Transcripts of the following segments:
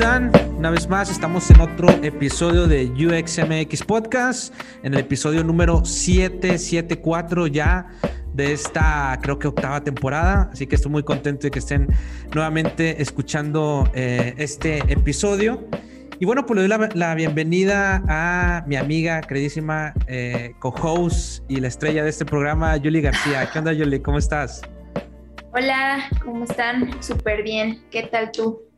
¿cómo están? Una vez más estamos en otro episodio de UXMX Podcast, en el episodio número 774 ya de esta, creo que octava temporada, así que estoy muy contento de que estén nuevamente escuchando eh, este episodio. Y bueno, pues le doy la, bienvenida a mi amiga, queridísima eh, co-host y la estrella de este programa, Julie García. ¿Qué onda, Julie? ¿Cómo estás? Hola, ¿cómo están? Súper bien. ¿Qué tal tú?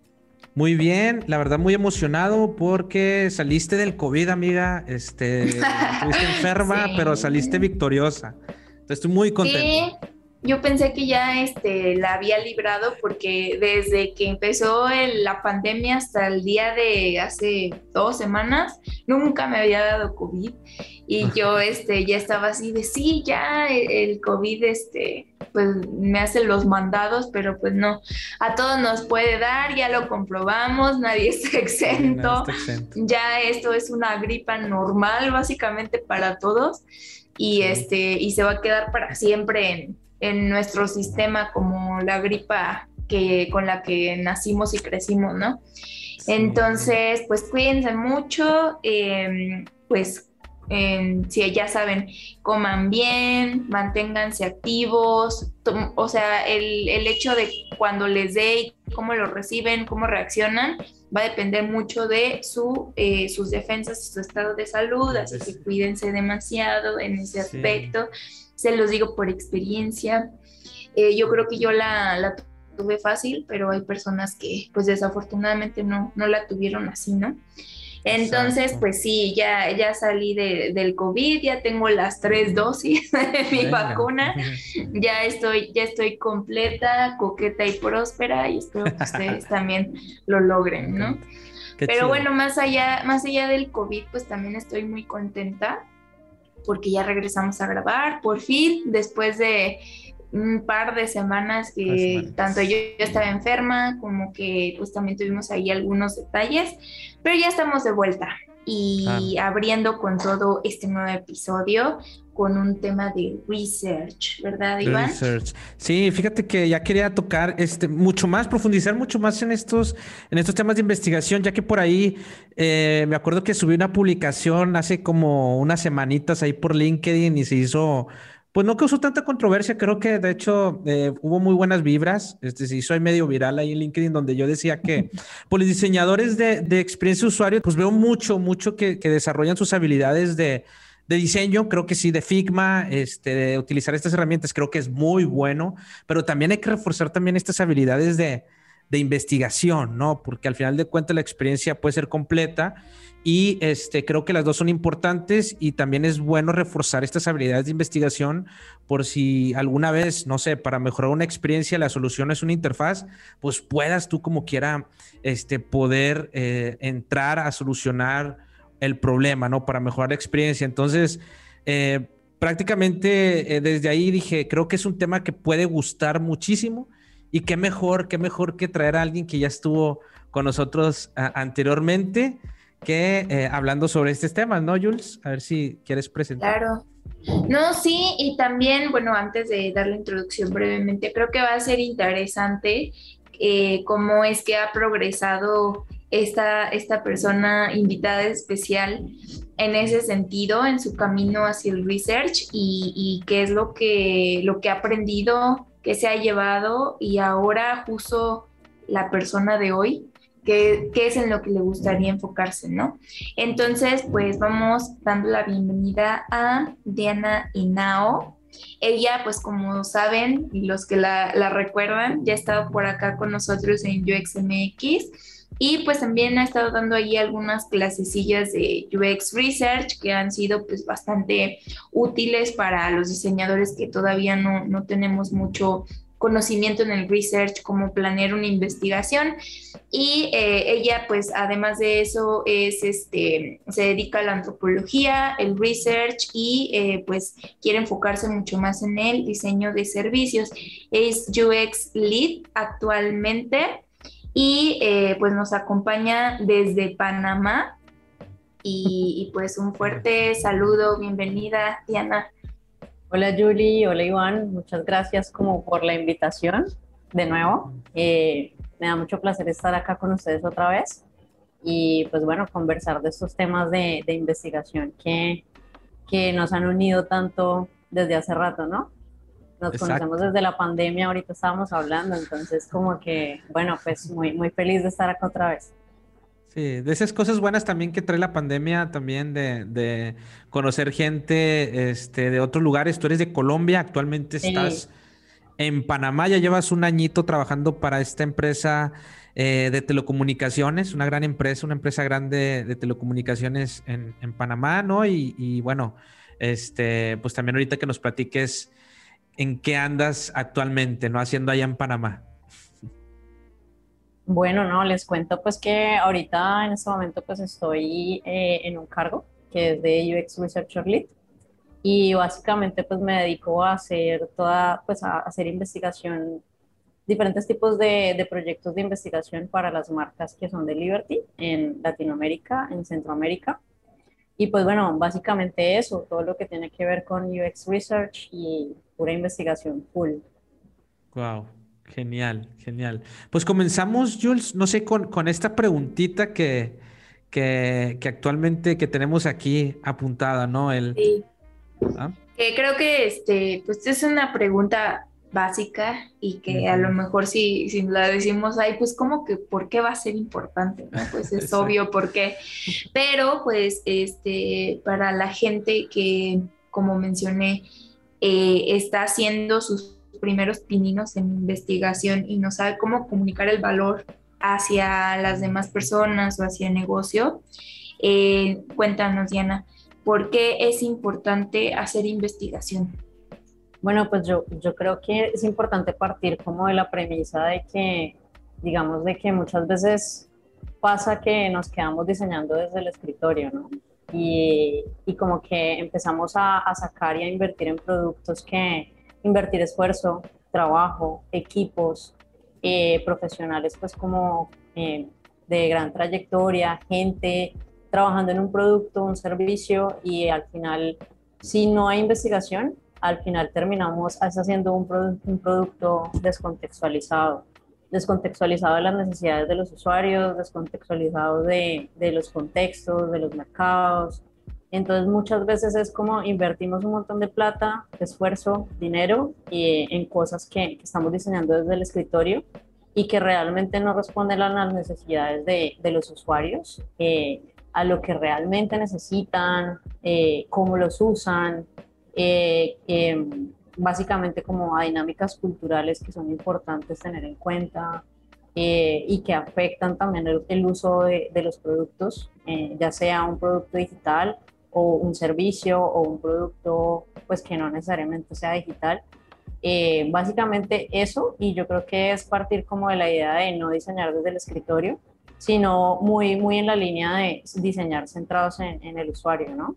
Muy bien, la verdad muy emocionado porque saliste del COVID, amiga. Este, estuviste enferma, pero saliste victoriosa. Entonces estoy muy contento. Sí, yo pensé que ya este, la había librado porque desde que empezó la pandemia hasta el día de hace dos semanas, nunca me había dado COVID. Y yo este, ya estaba así de, sí, ya el COVID este, pues me hace los mandados, pero pues no, a todos nos puede dar, ya lo comprobamos, nadie está exento. Ya esto es una gripa normal básicamente para todos. Y este y se va a quedar para siempre en, en nuestro sistema como la gripa que con la que nacimos y crecimos, ¿no? Entonces, pues cuídense mucho, em, pues si ya saben, coman bien, manténganse activos, o sea, el, hecho de cuando les dé y cómo lo reciben, cómo reaccionan, va a depender mucho de su, eh, sus defensas su estado de salud, así que cuídense demasiado en ese aspecto, se los digo por experiencia. Eh, yo creo que yo la, la, tuve fácil, pero hay personas que pues desafortunadamente no, no la tuvieron así, ¿no? Entonces, pues sí, ya, ya salí de, del COVID, ya tengo las tres dosis de mi vacuna, ya estoy, ya estoy completa, coqueta y próspera y espero que ustedes también lo logren, ¿no? Pero bueno, más allá, más allá del COVID, pues también estoy muy contenta porque ya regresamos a grabar, por fin, después de un par de semanas que tanto yo, estaba enferma como que pues también tuvimos ahí algunos detalles, pero ya estamos de vuelta y abriendo con todo este nuevo episodio con un tema de research, ¿verdad, Iván? Research. Sí, fíjate que ya quería tocar este mucho más, profundizar mucho más en estos, en estos temas de investigación, ya que por ahí eh, me acuerdo que subí una publicación hace como unas semanitas ahí por LinkedIn y se hizo pues no causó tanta controversia, creo que de hecho eh, hubo muy buenas vibras, este, hizo ahí medio viral ahí en LinkedIn donde yo decía que pues, los diseñadores de, experiencia de usuario, pues veo mucho, mucho que, desarrollan sus habilidades de, diseño, creo que sí, de Figma, este, de utilizar estas herramientas, creo que es muy bueno, pero también hay que reforzar también estas habilidades de, de investigación, ¿no? Porque al final de cuentas la experiencia puede ser completa y este, creo que las dos son importantes y también es bueno reforzar estas habilidades de investigación por si alguna vez, no sé, para mejorar una experiencia la solución es una interfaz, pues puedas tú como quiera este, poder eh, entrar a solucionar el problema, ¿no? Para mejorar la experiencia. Entonces, eh, prácticamente eh, desde ahí dije, creo que es un tema que puede gustar muchísimo y qué mejor, qué mejor que traer a alguien que ya estuvo con nosotros anteriormente que eh, hablando sobre estos temas, ¿no, Jules? A ver si quieres presentar. Claro. No, sí, y también, bueno, antes de dar la introducción brevemente, creo que va a ser interesante eh, cómo es que ha progresado esta, esta persona invitada especial en ese sentido, en su camino hacia el research y, y qué es lo que, lo que ha aprendido, qué se ha llevado y ahora justo la persona de hoy qué, es en lo que le gustaría enfocarse, ¿no? Entonces, pues vamos dando la bienvenida a Diana Inao. Ella, pues como saben, y los que la, recuerdan, ya ha estado por acá con nosotros en UXMX y pues también ha estado dando ahí algunas clasecillas de UX Research que han sido pues bastante útiles para los diseñadores que todavía no, no tenemos mucho conocimiento en el research, cómo planear una investigación. Y eh, ella, pues, además de eso, es, este, se dedica a la antropología, el research y, eh, pues, quiere enfocarse mucho más en el diseño de servicios. Es UX Lead actualmente y, eh, pues, nos acompaña desde Panamá. Y, y pues un fuerte saludo, bienvenida, Diana. Hola Julie, hola Iván, muchas gracias como por la invitación de nuevo. Eh, Me da mucho placer estar acá con ustedes otra vez y pues bueno, conversar de estos temas de, de investigación que, que nos han unido tanto desde hace rato, ¿no? Nos conocemos desde la pandemia, ahorita estábamos hablando, entonces como que, bueno, pues muy, muy feliz de estar acá otra vez. Sí, de esas cosas buenas también que trae la pandemia, también de, de conocer gente este, de otros lugares. Tú eres de Colombia, actualmente estás en Panamá, ya llevas un añito trabajando para esta empresa eh, de telecomunicaciones, una gran empresa, una empresa grande de telecomunicaciones en, en Panamá, ¿no? Y, y, bueno, este, pues también ahorita que nos platiques en qué andas actualmente, ¿no? Haciendo allá en Panamá. Bueno, no, les cuento pues que ahorita en este momento pues estoy eh, en un cargo que es de UX Researcher Lead y básicamente pues me dedico a hacer toda, pues a hacer investigación, diferentes tipos de, de proyectos de investigación para las marcas que son de Liberty en Latinoamérica, en Centroamérica. Y pues bueno, básicamente eso, todo lo que tiene que ver con UX Research y pura investigación full. Wow, genial, genial. Pues comenzamos, Jules, no sé, con, con esta preguntita que, que, que, actualmente que tenemos aquí apuntada, ¿no? El, sí. ¿Ah? Creo que este, pues es una pregunta básica y que a lo mejor si, si la decimos ahí, pues como que, ¿por qué va a ser importante? ¿no? Pues es obvio por qué. Pero pues este, para la gente que, como mencioné, eh, está haciendo sus primeros pininos en investigación y no sabe cómo comunicar el valor hacia las demás personas o hacia el negocio, eh, cuéntanos, Diana, ¿por qué es importante hacer investigación? Bueno, pues yo, yo creo que es importante partir como de la premisa de que, digamos, de que muchas veces pasa que nos quedamos diseñando desde el escritorio, ¿no? Y, y como que empezamos a, a, sacar y a invertir en productos que invertir esfuerzo, trabajo, equipos, eh, profesionales pues como eh, de gran trayectoria, gente trabajando en un producto, un servicio y al final si no hay investigación, al final terminamos haciendo un, produ un producto descontextualizado, descontextualizado de las necesidades de los usuarios, descontextualizado de, de los contextos, de los mercados. Entonces muchas veces es como invertimos un montón de plata, esfuerzo, dinero y, en cosas que, que, estamos diseñando desde el escritorio y que realmente no responden a las necesidades de, de los usuarios, eh, a lo que realmente necesitan, eh, cómo los usan, eh, eh, básicamente como a dinámicas culturales que son importantes tener en cuenta eh, y que afectan también el, el uso de, de, los productos, eh, ya sea un producto digital o un servicio o un producto pues que no necesariamente sea digital. Eh, básicamente eso y yo creo que es partir como de la idea de no diseñar desde el escritorio, sino muy, muy en la línea de diseñar centrados en, en el usuario, ¿no?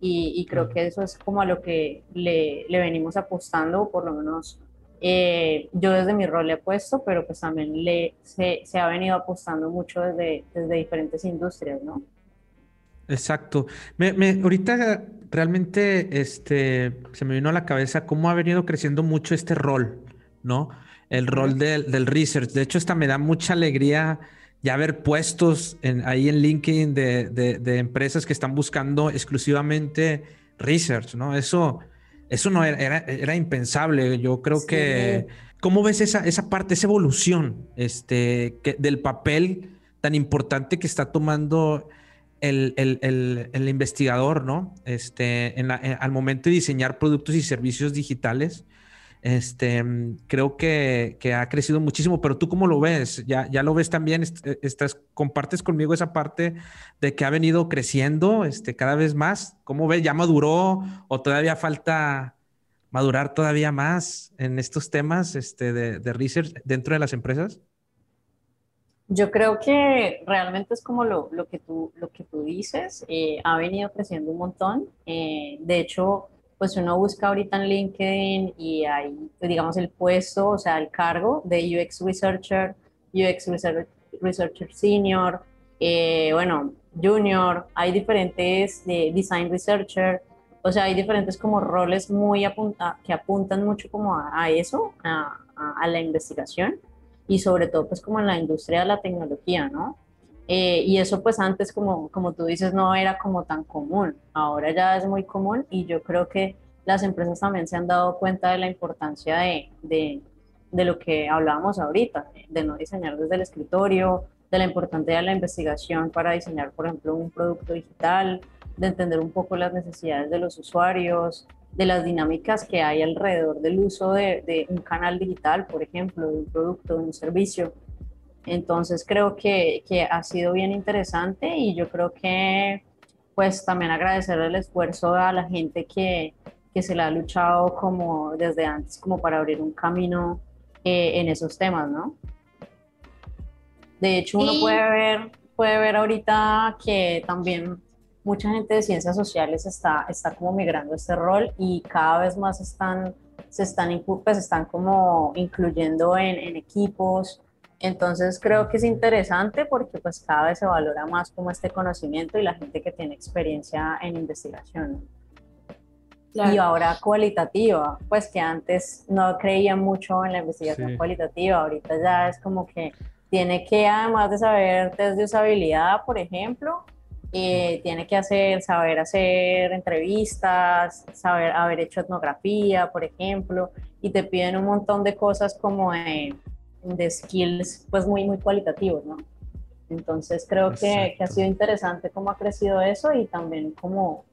Y, y, creo que eso es como a lo que le, le venimos apostando, por lo menos eh, yo desde mi rol le he puesto, pero pues también le, se, se ha venido apostando mucho desde, desde diferentes industrias, ¿no? Exacto. Me, me, ahorita realmente este, se me vino a la cabeza cómo ha venido creciendo mucho este rol, ¿no? El rol del, del research. De hecho, esta me da mucha alegría ya ver puestos en, ahí en LinkedIn de, de, de, empresas que están buscando exclusivamente research, ¿no? Eso, eso no era, era, era impensable. Yo creo sí. que, ¿cómo ves esa, esa parte, esa evolución este, que, del papel tan importante que está tomando el, el, el, investigador, ¿no? Este, en la, en, al momento de diseñar productos y servicios digitales? Este, creo que, que, ha crecido muchísimo, pero tú cómo lo ves? ¿Ya, ya lo ves también? Estás, ¿Compartes conmigo esa parte de que ha venido creciendo este, cada vez más? ¿Cómo ves? ¿Ya maduró o todavía falta madurar todavía más en estos temas este, de, de research dentro de las empresas? Yo creo que realmente es como lo, lo, que, tú, lo que tú dices, eh, ha venido creciendo un montón. Eh, de hecho, pues uno busca ahorita en LinkedIn y hay, digamos, el puesto, o sea, el cargo de UX Researcher, UX Researcher Senior, eh, bueno, Junior, hay diferentes de Design Researcher, o sea, hay diferentes como roles muy apunta, que apuntan mucho como a, eso, a, la investigación. Y sobre todo pues como en la industria de la tecnología, ¿no? Eh, y eso pues antes, como, como tú dices, no era como tan común, ahora ya es muy común y yo creo que las empresas también se han dado cuenta de la importancia de, de, de lo que hablábamos ahorita, de no diseñar desde el escritorio, de la importancia de la investigación para diseñar, por ejemplo, un producto digital, de entender un poco las necesidades de los usuarios, de las dinámicas que hay alrededor del uso de, de un canal digital, por ejemplo, de un producto, de un servicio. Entonces creo que, que, ha sido bien interesante y yo creo que pues también agradecer el esfuerzo a la gente que, que se le ha luchado como desde antes como para abrir un camino eh, en esos temas, ¿no? De hecho, uno puede ver, puede ver ahorita que también mucha gente de ciencias sociales está, está como migrando este rol y cada vez más están, se están, pues están como incluyendo en, en equipos. Entonces creo que es interesante porque pues cada vez se valora más como este conocimiento y la gente que tiene experiencia en investigación. Y ahora cualitativa, pues que antes no creía mucho en la investigación cualitativa, ahorita ya es como que tiene que, además de saber test de usabilidad, por ejemplo, eh, tiene que hacer, saber hacer entrevistas, saber haber hecho etnografía, por ejemplo, y te piden un montón de cosas como de, de skills, pues muy, muy cualitativos, ¿no? Entonces creo que, que, ha sido interesante cómo ha crecido eso y también como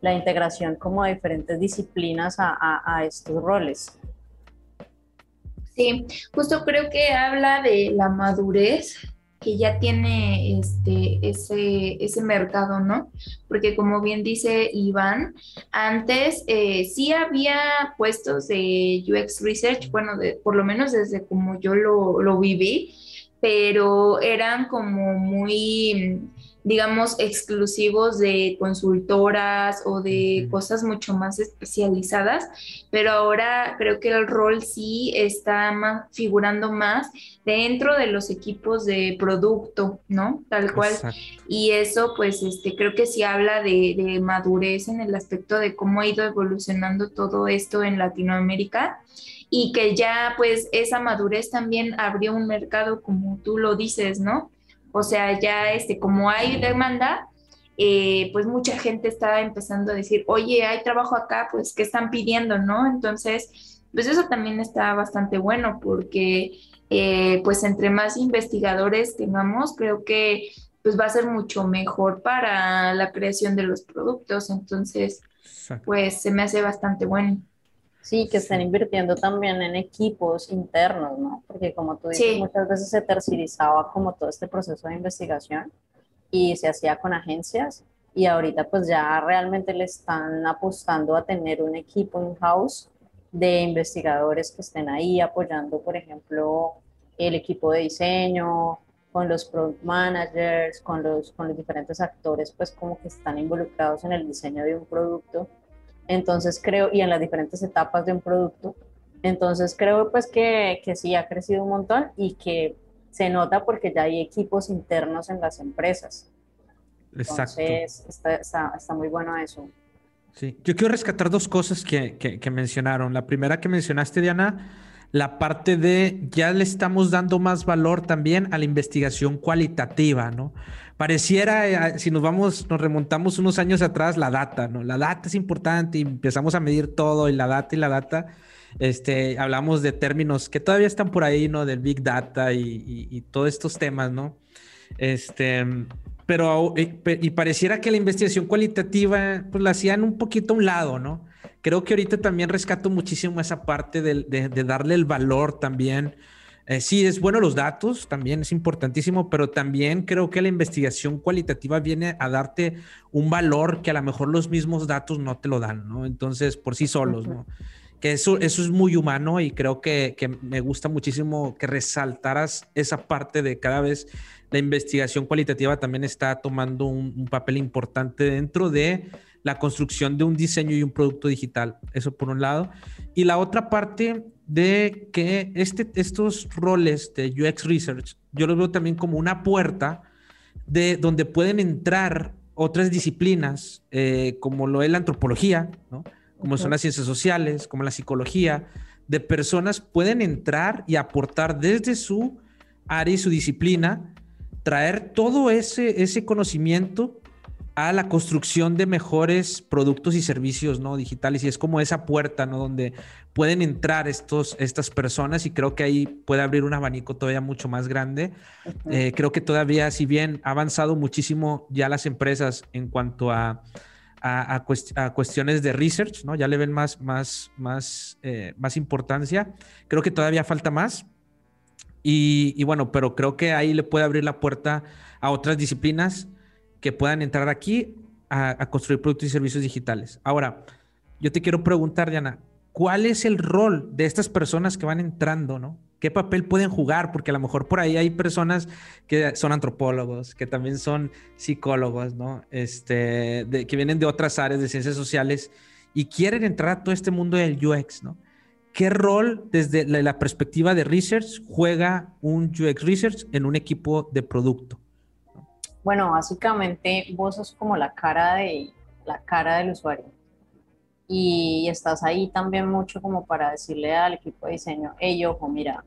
la integración como de diferentes disciplinas a, a, a estos roles. Sí, justo creo que habla de la madurez que ya tiene este, ese, ese mercado, ¿no? Porque como bien dice Iván, antes eh, sí había puestos de UX Research, bueno, de, por lo menos desde como yo lo, lo viví, pero eran como muy digamos, exclusivos de consultoras o de cosas mucho más especializadas, pero ahora creo que el rol sí está figurando más dentro de los equipos de producto, ¿no? Tal cual. Y eso, pues, este, creo que sí habla de, de madurez en el aspecto de cómo ha ido evolucionando todo esto en Latinoamérica y que ya pues esa madurez también abrió un mercado como tú lo dices, ¿no? O sea, ya este, como hay demanda, eh, pues mucha gente está empezando a decir, oye, hay trabajo acá, pues, ¿qué están pidiendo, no? Entonces, pues eso también está bastante bueno porque, eh, pues, entre más investigadores tengamos, creo que pues va a ser mucho mejor para la creación de los productos. Entonces, pues se me hace bastante bueno. Sí, que estén invirtiendo también en equipos internos, ¿no? Porque como tú dices, muchas veces se tercerizaba como todo este proceso de investigación y se hacía con agencias y ahorita pues ya realmente le están apostando a tener un equipo in-house de investigadores que estén ahí apoyando, por ejemplo, el equipo de diseño, con los product managers, con los, con los diferentes actores, pues como que están involucrados en el diseño de un producto entonces creo, y en las diferentes etapas de un producto. Entonces creo pues que, que sí ha crecido un montón y que se nota porque ya hay equipos internos en las empresas. Exacto. Entonces está, está, está muy bueno eso. Sí, yo quiero rescatar dos cosas que, que, que, mencionaron. La primera que mencionaste, Diana, la parte de ya le estamos dando más valor también a la investigación cualitativa, ¿no? Pareciera, eh, si nos vamos, nos remontamos unos años atrás, la data, ¿no? La data es importante y empezamos a medir todo y la data y la data. Este, hablamos de términos que todavía están por ahí, ¿no? Del Big Data y, y, todos estos temas, ¿no? Este, pero, y, pareciera que la investigación cualitativa, pues la hacían un poquito a un lado, ¿no? Creo que ahorita también rescato muchísimo esa parte de, de, de darle el valor también eh, sí, es bueno los datos, también es importantísimo, pero también creo que la investigación cualitativa viene a darte un valor que a lo mejor los mismos datos no te lo dan, ¿no? Entonces, por sí solos, ¿no? Que eso, eso es muy humano y creo que, que me gusta muchísimo que resaltaras esa parte de cada vez la investigación cualitativa también está tomando un, un papel importante dentro de la construcción de un diseño y un producto digital. Eso por un lado. Y la otra parte de que este, estos roles de UX Research, yo los veo también como una puerta de donde pueden entrar otras disciplinas, eh, como lo es la antropología, ¿no? como son las ciencias sociales, como la psicología, de personas pueden entrar y aportar desde su área y su disciplina, traer todo ese, ese conocimiento a la construcción de mejores productos y servicios ¿no? digitales y es como esa puerta ¿no? donde pueden entrar estos, estas personas y creo que ahí puede abrir un abanico todavía mucho más grande. Eh, creo que todavía, si bien ha avanzado muchísimo ya las empresas en cuanto a, a, cuestiones de research, ¿no? ya le ven más, más, más, eh, más importancia, creo que todavía falta más. Y, y bueno, pero creo que ahí le puede abrir la puerta a otras disciplinas que puedan entrar aquí a, construir productos y servicios digitales. Ahora, yo te quiero preguntar, Diana, ¿cuál es el rol de estas personas que van entrando, no? ¿Qué papel pueden jugar? Porque a lo mejor por ahí hay personas que son antropólogos, que también son psicólogos, ¿no? Este, que vienen de otras áreas de ciencias sociales y quieren entrar a todo este mundo del UX, ¿no? ¿Qué rol desde la, la perspectiva de research juega un UX research en un equipo de producto? Bueno, básicamente vos sos como la cara, de, la cara del usuario. Y estás ahí también mucho como para decirle al equipo de diseño, hey, ojo, mira,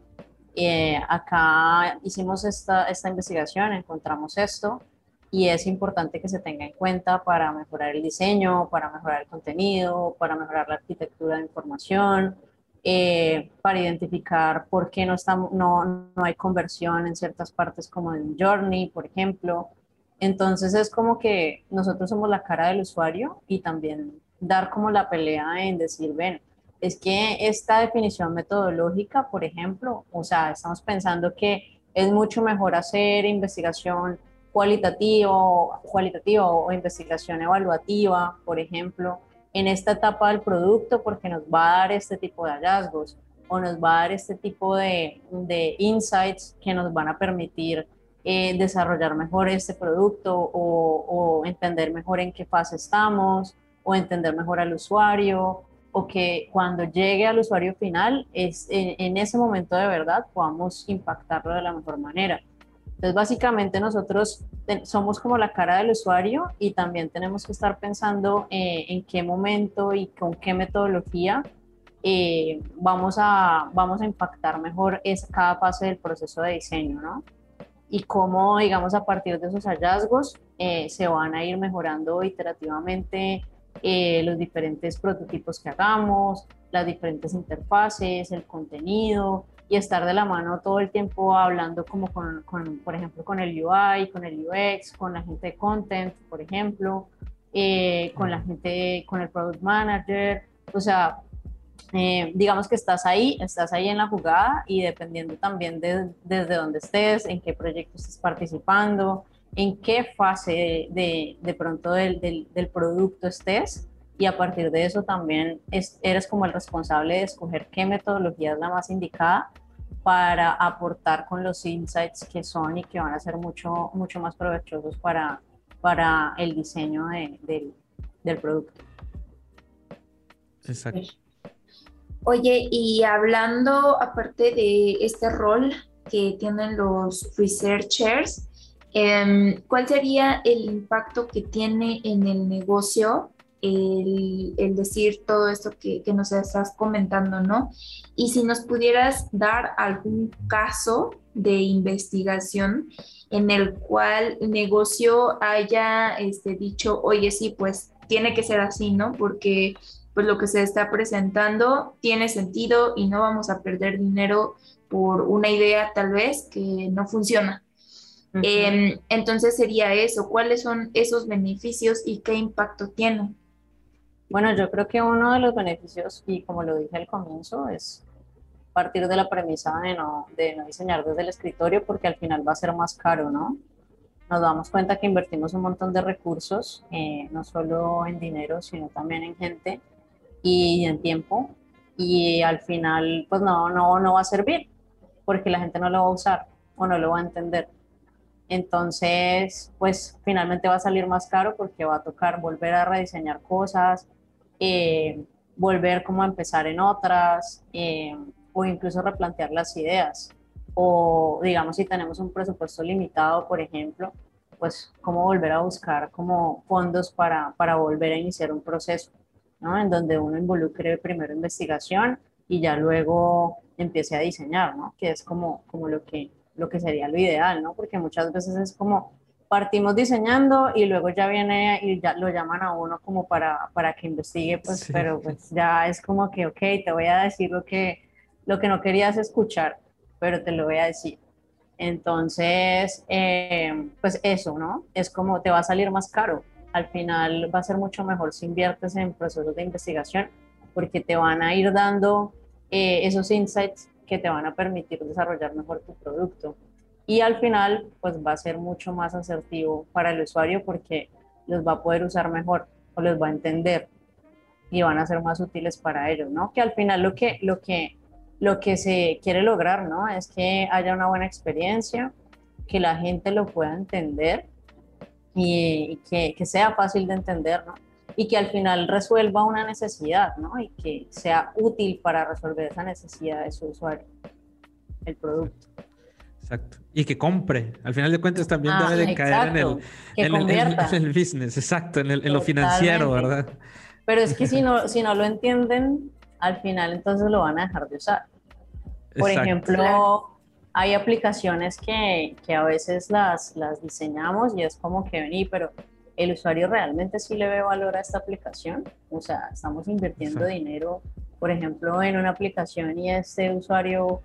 eh, acá hicimos esta, esta investigación, encontramos esto y es importante que se tenga en cuenta para mejorar el diseño, para mejorar el contenido, para mejorar la arquitectura de información, eh, para identificar por qué no, estamos, no, no hay conversión en ciertas partes como en Journey, por ejemplo, entonces es como que nosotros somos la cara del usuario y también dar como la pelea en decir, ven, es que esta definición metodológica, por ejemplo, o sea, estamos pensando que es mucho mejor hacer investigación cualitativa, cualitativa o investigación evaluativa, por ejemplo, en esta etapa del producto porque nos va a dar este tipo de hallazgos o nos va a dar este tipo de, de insights que nos van a permitir eh, desarrollar mejor este producto o, entender mejor en qué fase estamos o entender mejor al usuario o que cuando llegue al usuario final es en, ese momento de verdad podamos impactarlo de la mejor manera. Entonces básicamente nosotros somos como la cara del usuario y también tenemos que estar pensando eh, en qué momento y con qué metodología eh, vamos, a, vamos a impactar mejor es cada fase del proceso de diseño, ¿no? Y cómo, digamos, a partir de esos hallazgos eh, se van a ir mejorando iterativamente eh, los diferentes prototipos que hagamos, las diferentes interfaces, el contenido y estar de la mano todo el tiempo hablando como con, con por ejemplo, con el UI, con el UX, con la gente de content, por ejemplo, eh, con la gente, con el product manager, o sea, eh, digamos que estás ahí, estás ahí en la jugada y dependiendo también de, desde donde estés, en qué proyecto estés participando, en qué fase de, de, pronto del, del, producto estés y a partir de eso también eres como el responsable de escoger qué metodología es la más indicada para aportar con los insights que son y que van a ser mucho, mucho más provechosos para, para el diseño de, del producto. Exacto. Oye, y hablando aparte de este rol que tienen los researchers, em, ¿cuál sería el impacto que tiene en el negocio el, decir todo esto que, que, nos estás comentando, ¿no? Y si nos pudieras dar algún caso de investigación en el cual el negocio haya este, dicho, oye, sí, pues tiene que ser así, ¿no? Porque pues lo que se está presentando tiene sentido y no vamos a perder dinero por una idea tal vez que no funciona. Em, entonces sería eso, ¿cuáles son esos beneficios y qué impacto tienen? Bueno, yo creo que uno de los beneficios, y como lo dije al comienzo, es partir de la premisa de no, de no diseñar desde el escritorio porque al final va a ser más caro, ¿no? Nos damos cuenta que invertimos un montón de recursos, eh, no solo en dinero, sino también en gente, y en tiempo y al final pues no, no, no va a servir porque la gente no lo va a usar o no lo va a entender. Entonces, pues finalmente va a salir más caro porque va a tocar volver a rediseñar cosas, eh, volver como a empezar en otras eh, o incluso replantear las ideas. O digamos si tenemos un presupuesto limitado, por ejemplo, pues cómo volver a buscar como fondos para, para volver a iniciar un proceso. En donde uno involucre primero investigación y ya luego empiece a diseñar, ¿no? Que es como, como lo, que, lo que sería lo ideal, ¿no? Porque muchas veces es como partimos diseñando y luego ya viene y ya lo llaman a uno como para, para que investigue, pues, pero pues ya es como que, ok, te voy a decir lo que, lo que no querías escuchar, pero te lo voy a decir. Entonces, eh, pues eso, ¿no? Es como te va a salir más caro. Al final va a ser mucho mejor si inviertes en procesos de investigación porque te van a ir dando eh, esos insights que te van a permitir desarrollar mejor tu producto y al final pues va a ser mucho más asertivo para el usuario porque los va a poder usar mejor o los va a entender y van a ser más útiles para ellos, ¿no? Que al final lo que, lo que, lo que se quiere lograr, ¿no? Es que haya una buena experiencia, que la gente lo pueda entender y, que, que, sea fácil de entender, ¿no? Y que al final resuelva una necesidad, ¿no? Y que sea útil para resolver esa necesidad de su usuario, el producto. Exacto. Y que compre. Al final de cuentas también ah, debe de caer en el, en, el, business, exacto, en, en lo financiero, ¿verdad? Pero es que si no, si no lo entienden, al final entonces lo van a dejar de usar. Por ejemplo, hay aplicaciones que, que, a veces las, las diseñamos y es como que vení, pero el usuario realmente sí le ve valor a esta aplicación. O sea, estamos invirtiendo dinero, por ejemplo, en una aplicación y este usuario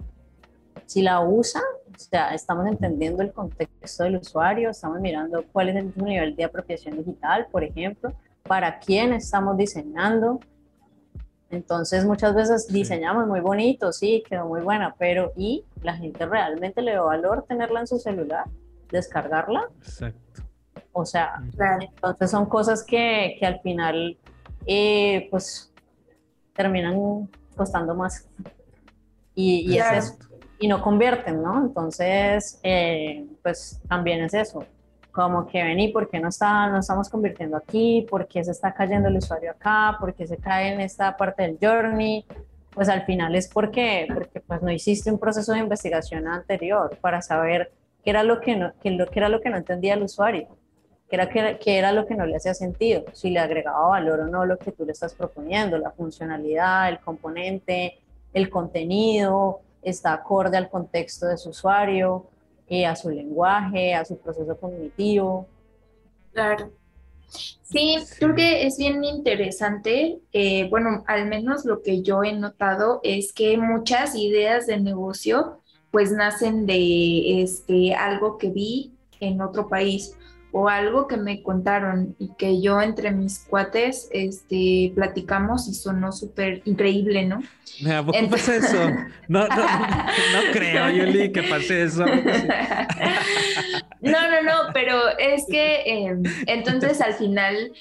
si la usa, o sea, estamos entendiendo el contexto del usuario, estamos mirando cuál es el nivel de apropiación digital, por ejemplo, para quién estamos diseñando. Entonces, muchas veces diseñamos muy bonito, sí, quedó muy buena, pero ¿y la gente realmente le da valor tenerla en su celular? ¿Descargarla? Exacto. O sea, entonces son cosas que, que al final, eh, pues, terminan costando más. Y, y es eso y no convierten, ¿no? Entonces, eh, pues también es eso, como que vení, ¿por qué no, está, no estamos convirtiendo aquí? ¿Por qué se está cayendo el usuario acá? ¿Por qué se cae en esta parte del journey? Pues al final es porque, porque pues no hiciste un proceso de investigación anterior para saber qué era lo que no, qué, lo, qué era lo que no entendía el usuario, qué era, qué, qué era lo que no le hacía sentido, si le agregaba valor o no lo que tú le estás proponiendo, la funcionalidad, el componente, el contenido, está acorde al contexto de su usuario, eh, a su lenguaje, a su proceso cognitivo. Claro. Sí, creo que es bien interesante. Eh, bueno, al menos lo que yo he notado es que muchas ideas de negocio pues nacen de este, algo que vi en otro país o algo que me contaron y que yo entre mis cuates este, platicamos y sonó súper increíble, ¿no? ¿A poco pasa eso? No, no, no, creo, Yuli, que pase eso. no, no, no, pero es que em, entonces al final,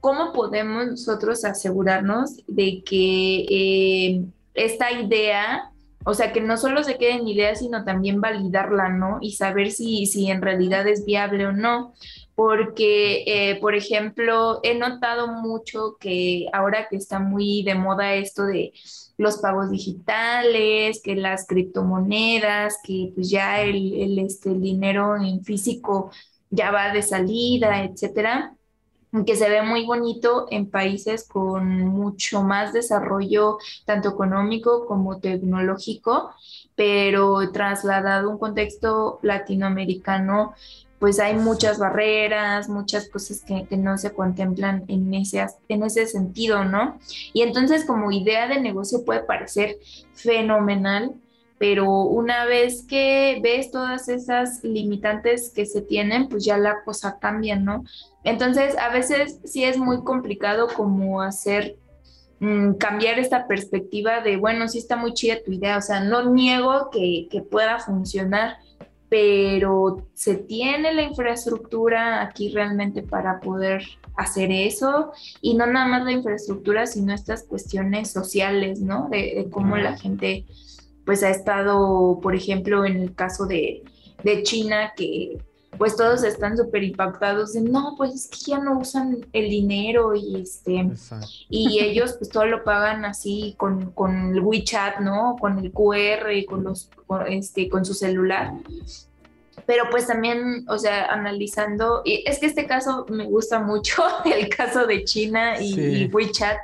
¿cómo podemos nosotros asegurarnos de que em, esta idea o sea, que no solo se quede en ideas, sino también validarla, ¿no? Y saber si, si en realidad es viable o no. Porque, eh, por ejemplo, he notado mucho que ahora que está muy de moda esto de los pagos digitales, que las criptomonedas, que pues ya el, el, este, el dinero en físico ya va de salida, etcétera que se ve muy bonito en países con mucho más desarrollo, tanto económico como tecnológico, pero trasladado a un contexto latinoamericano, pues hay muchas barreras, muchas cosas que, que, no se contemplan en en ese sentido, ¿no? Y entonces como idea de negocio puede parecer fenomenal, pero una vez que ves todas esas limitantes que se tienen, pues ya la cosa cambia, ¿no? Entonces, a veces sí es muy complicado como hacer, mm, cambiar esta perspectiva de, bueno, sí está muy chida tu idea, o sea, no niego que, que pueda funcionar, pero se tiene la infraestructura aquí realmente para poder hacer eso y no nada más la infraestructura, sino estas cuestiones sociales, ¿no? De, de cómo la gente pues ha estado, por ejemplo, en el caso de, de China, que pues todos están súper impactados de no, pues es que ya no usan el dinero y este y ellos pues todo lo pagan así con, con el WeChat, ¿no? Con el QR, con los con, este con su celular. Pero pues también, o sea, analizando, y es que este caso me gusta mucho, el caso de China y, WeChat,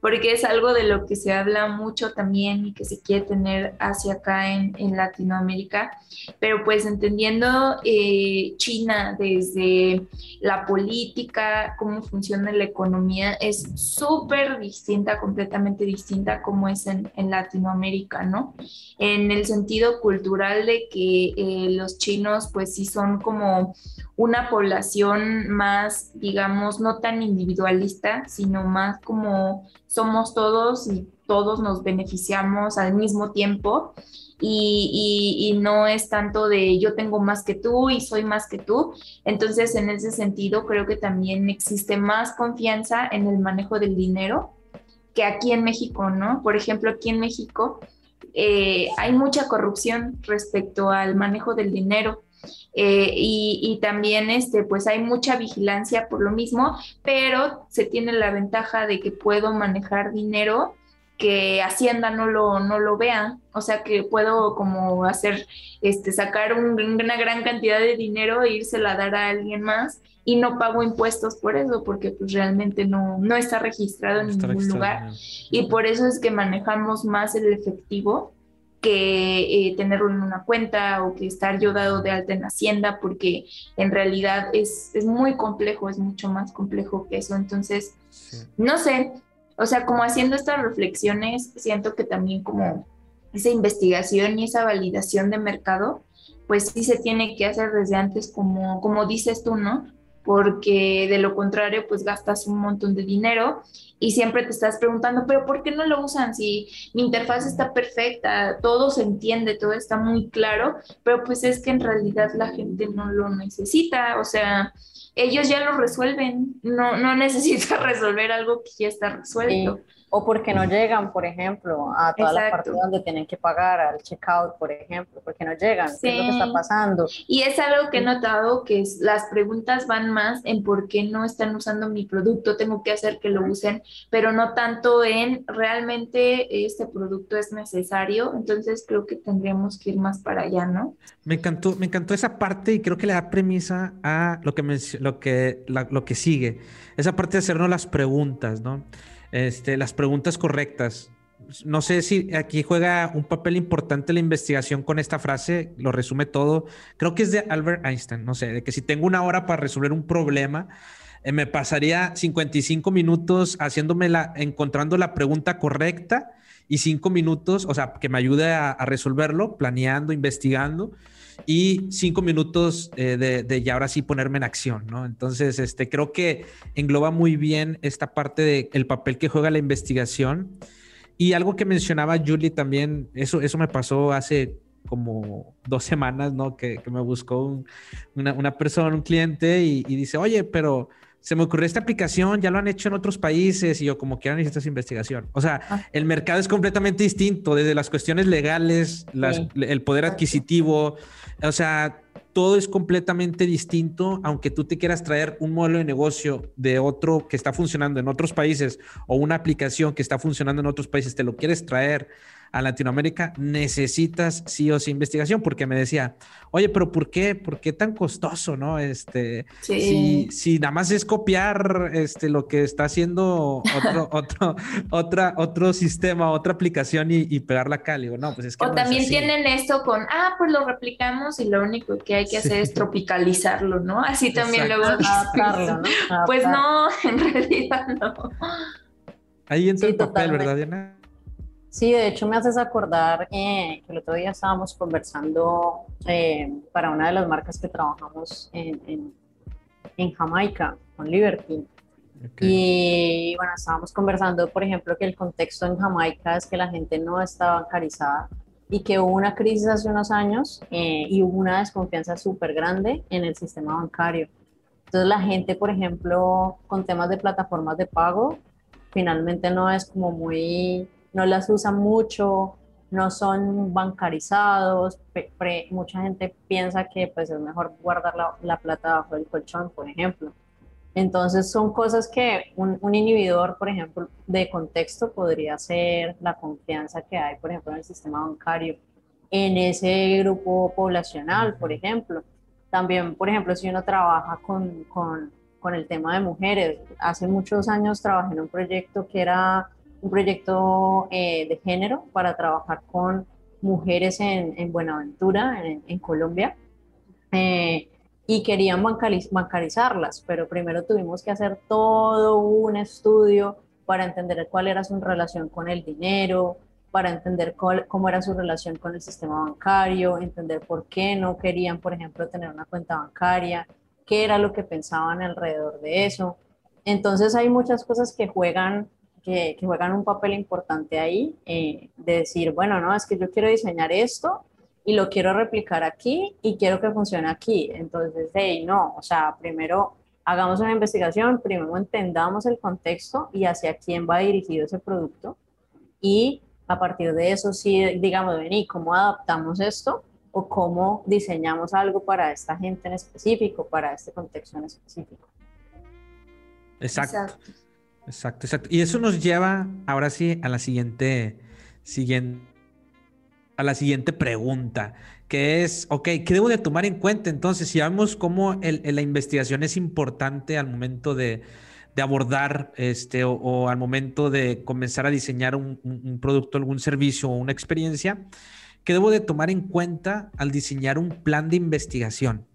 porque es algo de lo que se habla mucho también y que se quiere tener hacia acá en, en Latinoamérica, pero pues entendiendo eh, China desde la política, cómo funciona la economía, es súper distinta, completamente distinta como es en, en, Latinoamérica, ¿no? En el sentido cultural de que eh, los chinos pues sí son como una población más, digamos, no tan individualista, sino más como somos todos y todos nos beneficiamos al mismo tiempo. Y, no es tanto de yo tengo más que tú y soy más que tú. Entonces, en ese sentido, creo que también existe más confianza en el manejo del dinero que aquí en México, ¿no? Por ejemplo, aquí en México eh, hay mucha corrupción respecto al manejo del dinero. Eh, y, también este, pues hay mucha vigilancia por lo mismo, pero se tiene la ventaja de que puedo manejar dinero que Hacienda no lo, no lo vea, o sea que puedo como hacer, este, sacar una gran cantidad de dinero e írsela a dar a alguien más y no pago impuestos por eso, porque pues realmente no, no está registrado en ningún lugar. Y por eso es que manejamos más el efectivo que eh, tenerlo en una cuenta o que estar yo dado de alta en Hacienda, porque en realidad es, es muy complejo, es mucho más complejo que eso. Entonces, no sé, o sea, como haciendo estas reflexiones, siento que también como esa investigación y esa validación de mercado, pues sí se tiene que hacer desde antes, como, como dices tú, ¿no? Porque de lo contrario pues gastas un montón de dinero y siempre te estás preguntando, pero ¿por qué no lo usan si mi interfaz está perfecta, todo se entiende, todo está muy claro, pero pues es que en realidad la gente no lo necesita, o sea, ellos ya lo resuelven, no, no necesita resolver algo que ya está resuelto. O porque no llegan, por ejemplo, a toda la parte donde tienen que pagar, al checkout, por ejemplo, porque no llegan, ¿qué es lo que está pasando? Y es algo que he notado que las preguntas van más en por qué no están usando mi producto, tengo que hacer que lo usen, pero no tanto en realmente este producto es necesario, entonces creo que tendríamos que ir más para allá, ¿no? Me encantó, me encantó esa parte y creo que le da premisa a lo que, lo que, lo que sigue, esa parte de hacernos las preguntas, ¿no? Este, las preguntas correctas. No sé si aquí juega un papel importante la investigación con esta frase, lo resume todo. Creo que es de Albert Einstein, no sé, de que si tengo una hora para resolver un problema, eh, me pasaría 55 minutos haciéndome la, encontrando la pregunta correcta y 5 minutos, o sea, que me ayude a resolverlo, planeando, investigando y cinco minutos eh, de, de, ya ahora sí ponerme en acción, ¿no? Entonces, este, creo que engloba muy bien esta parte del papel que juega la investigación. Y algo que mencionaba Julie también, eso, eso me pasó hace como dos semanas, ¿no? Que, me buscó una, una, persona, un cliente, y dice, oye, pero se me ocurrió esta aplicación, ya lo han hecho en otros países y yo como quiera necesitas investigación. O sea, ah. el mercado es completamente distinto, desde las cuestiones legales, el poder adquisitivo, o sea, todo es completamente distinto, aunque tú te quieras traer un modelo de negocio de otro que está funcionando en otros países o una aplicación que está funcionando en otros países, te lo quieres traer a Latinoamérica, necesitas sí o sí investigación, porque me decía, oye, pero ¿por qué? ¿Por qué tan costoso, no? Este, si, si, nada más es copiar este, lo que está haciendo otro, otro, otra, otro sistema, otra aplicación y, y pegarla acá, le digo, no, pues es que. O también tienen esto con, ah, pues lo replicamos y lo único que hay que hacer es tropicalizarlo, ¿no? Así también luego. Adaptarlo, Pues no, en realidad no. Ahí entra el papel, ¿verdad, Diana? Sí, de hecho me haces acordar eh, que el otro día estábamos conversando eh, para una de las marcas que trabajamos en, en, Jamaica, con Liberty. Y bueno, estábamos conversando, por ejemplo, que el contexto en Jamaica es que la gente no está bancarizada y que hubo una crisis hace unos años eh, y hubo una desconfianza súper grande en el sistema bancario. Entonces la gente, por ejemplo, con temas de plataformas de pago, finalmente no es como muy no las usan mucho, no son bancarizados, mucha gente piensa que pues es mejor guardar la, plata bajo el colchón, por ejemplo. Entonces son cosas que un, un, inhibidor, por ejemplo, de contexto podría ser la confianza que hay, por ejemplo, en el sistema bancario, en ese grupo poblacional, por ejemplo. También, por ejemplo, si uno trabaja con, con, con el tema de mujeres, hace muchos años trabajé en un proyecto que era un proyecto eh, de género para trabajar con mujeres en, en Buenaventura, en, en Colombia. Eh, y querían bancarizarlas, pero primero tuvimos que hacer todo un estudio para entender cuál era su relación con el dinero, para entender cómo era su relación con el sistema bancario, entender por qué no querían, por ejemplo, tener una cuenta bancaria, qué era lo que pensaban alrededor de eso. Entonces hay muchas cosas que juegan, que, juegan un papel importante ahí, eh, de decir, bueno, no, es que yo quiero diseñar esto y lo quiero replicar aquí y quiero que funcione aquí. Entonces, hey, no, o sea, primero hagamos una investigación, primero entendamos el contexto y hacia quién va dirigido ese producto y a partir de eso sí, digamos, vení, ¿cómo adaptamos esto? o cómo diseñamos algo para esta gente en específico, para este contexto en específico. Exacto. Exacto, exacto. Y eso nos lleva ahora sí a la siguiente, siguiente a la siguiente pregunta, que es, ok, ¿qué debo de tomar en cuenta? Entonces, si vemos cómo la investigación es importante al momento de, abordar este, o, al momento de comenzar a diseñar un, producto, algún servicio o una experiencia, ¿qué debo de tomar en cuenta al diseñar un plan de investigación?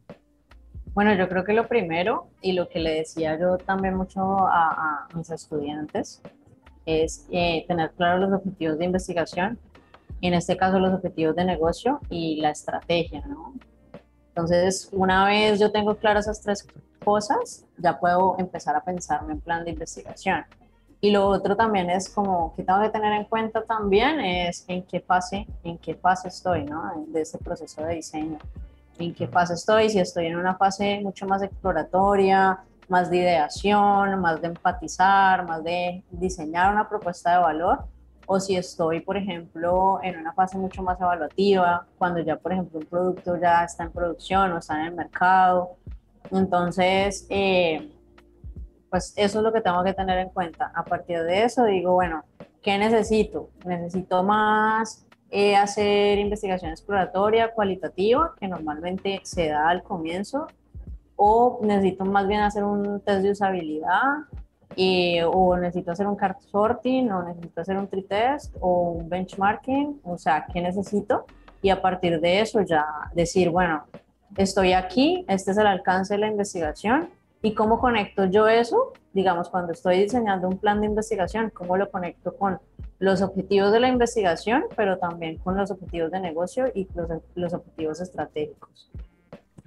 Bueno, yo creo que lo primero, y lo que le decía yo también mucho a, mis estudiantes, es eh, tener claros los objetivos de investigación en este caso los objetivos de negocio y la estrategia, ¿no? Entonces, una vez yo tengo claras esas tres cosas, ya puedo empezar a pensarme en plan de investigación. Y lo otro también es como que tengo que tener en cuenta también es en qué fase, en qué fase estoy, ¿no? De ese proceso de diseño. En qué fase estoy, si estoy en una fase mucho más exploratoria, más de ideación, más de empatizar, más de diseñar una propuesta de valor, o si estoy, por ejemplo, en una fase mucho más evaluativa, cuando ya, por ejemplo, un producto ya está en producción o está en el mercado. Entonces, eh, pues eso es lo que tengo que tener en cuenta. A partir de eso digo, bueno, ¿qué necesito? Necesito más eh, hacer investigación exploratoria cualitativa, que normalmente se da al comienzo, o necesito más bien hacer un test de usabilidad o necesito hacer un card sorting, o necesito hacer un tree test, o un benchmarking, o sea, ¿qué necesito? Y a partir de eso ya decir, bueno, estoy aquí, este es el alcance de la investigación, ¿y cómo conecto yo eso? Digamos, cuando estoy diseñando un plan de investigación, ¿cómo lo conecto con los objetivos de la investigación, pero también con los objetivos de negocio y los, los objetivos estratégicos?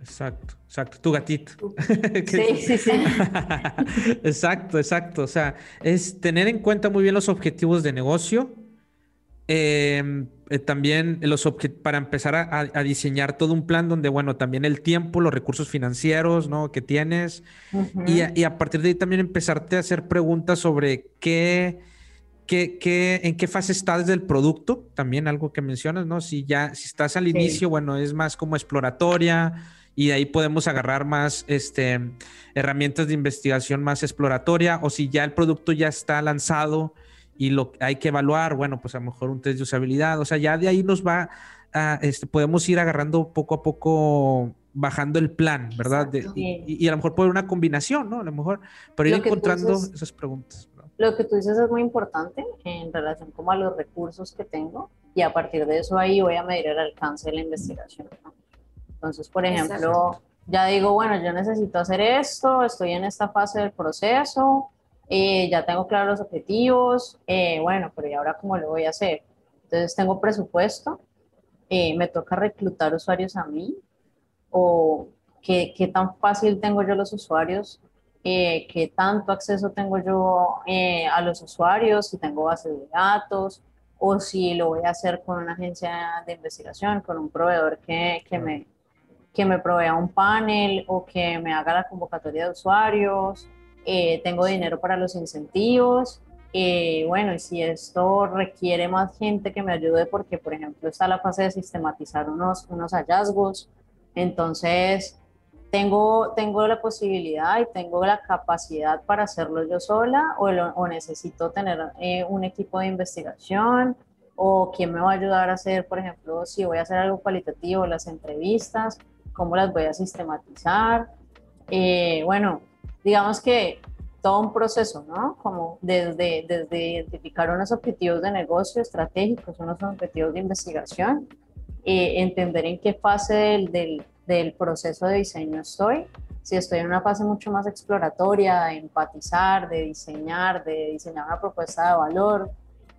Exacto, exacto. Tu gatito. Sí, sí, sí. exacto, exacto. O sea, es tener en cuenta muy bien los objetivos de negocio. Em, eh, también los para empezar a, diseñar todo un plan donde, bueno, también el tiempo, los recursos financieros, ¿no? Que tienes. y, a, y, a, partir de ahí también empezarte a hacer preguntas sobre qué, qué, qué, en qué fase estás del producto. También algo que mencionas, ¿no? Si ya, si estás al inicio, bueno, es más como exploratoria y de ahí podemos agarrar más este, herramientas de investigación más exploratoria o si ya el producto ya está lanzado y lo hay que evaluar, bueno, pues a lo mejor un test de usabilidad, o sea, ya de ahí nos va, a, este, podemos ir agarrando poco a poco bajando el plan, ¿verdad? y, a lo mejor puede una combinación, ¿no? A lo mejor, pero ir encontrando esas preguntas. Lo que tú dices es muy importante en relación como a los recursos que tengo y a partir de eso ahí voy a medir el alcance de la investigación. ¿no? Entonces, por ejemplo, ya digo, bueno, yo necesito hacer esto, estoy en esta fase del proceso, eh, ya tengo claros los objetivos, eh, bueno, pero ¿y ahora cómo lo voy a hacer? Entonces, tengo presupuesto, eh, me toca reclutar usuarios a mí, o qué, qué tan fácil tengo yo los usuarios, qué tanto acceso tengo yo a los usuarios, si tengo bases de datos, o si lo voy a hacer con una agencia de investigación, con un proveedor que, que me que me provea un panel o que me haga la convocatoria de usuarios, eh, tengo dinero para los incentivos. Eh, bueno, y si esto requiere más gente que me ayude, porque por ejemplo está la fase de sistematizar unos, unos hallazgos, entonces tengo, tengo la posibilidad y tengo la capacidad para hacerlo yo sola o, o necesito tener eh, un equipo de investigación o quién me va a ayudar a hacer, por ejemplo, si voy a hacer algo cualitativo, las entrevistas cómo las voy a sistematizar. Eh, bueno, digamos que todo un proceso, ¿no? Como desde, desde identificar unos objetivos de negocio estratégicos, unos objetivos de investigación, eh, entender en qué fase del, del, del, proceso de diseño estoy, si estoy en una fase mucho más exploratoria, de empatizar, de diseñar, de diseñar una propuesta de valor,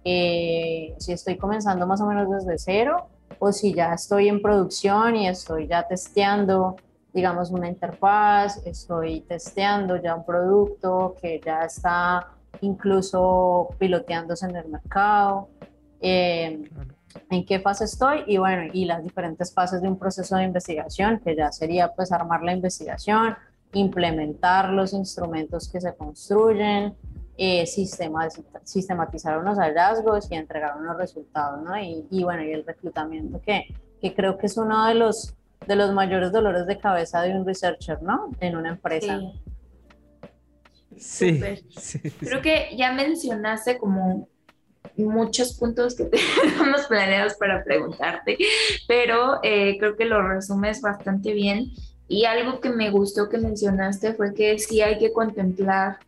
eh, si estoy comenzando más o menos desde cero o si ya estoy en producción y estoy ya testeando digamos, una interfaz, estoy testeando ya un producto que ya está incluso piloteándose en el mercado, em, en qué fase estoy y bueno, y las diferentes fases de un proceso de investigación, que ya sería pues armar la investigación, implementar los instrumentos que se construyen, eh, sistematizar unos hallazgos y entregar unos resultados, ¿no? Y, y bueno, y el reclutamiento que, que creo que es uno de los de los mayores dolores de cabeza de un researcher, ¿no? En una empresa. Sí. Creo que ya mencionaste como muchos puntos que tenemos planeados para preguntarte, pero eh, creo que lo resumes bastante bien. Y algo que me gustó que mencionaste fue que sí hay que contemplar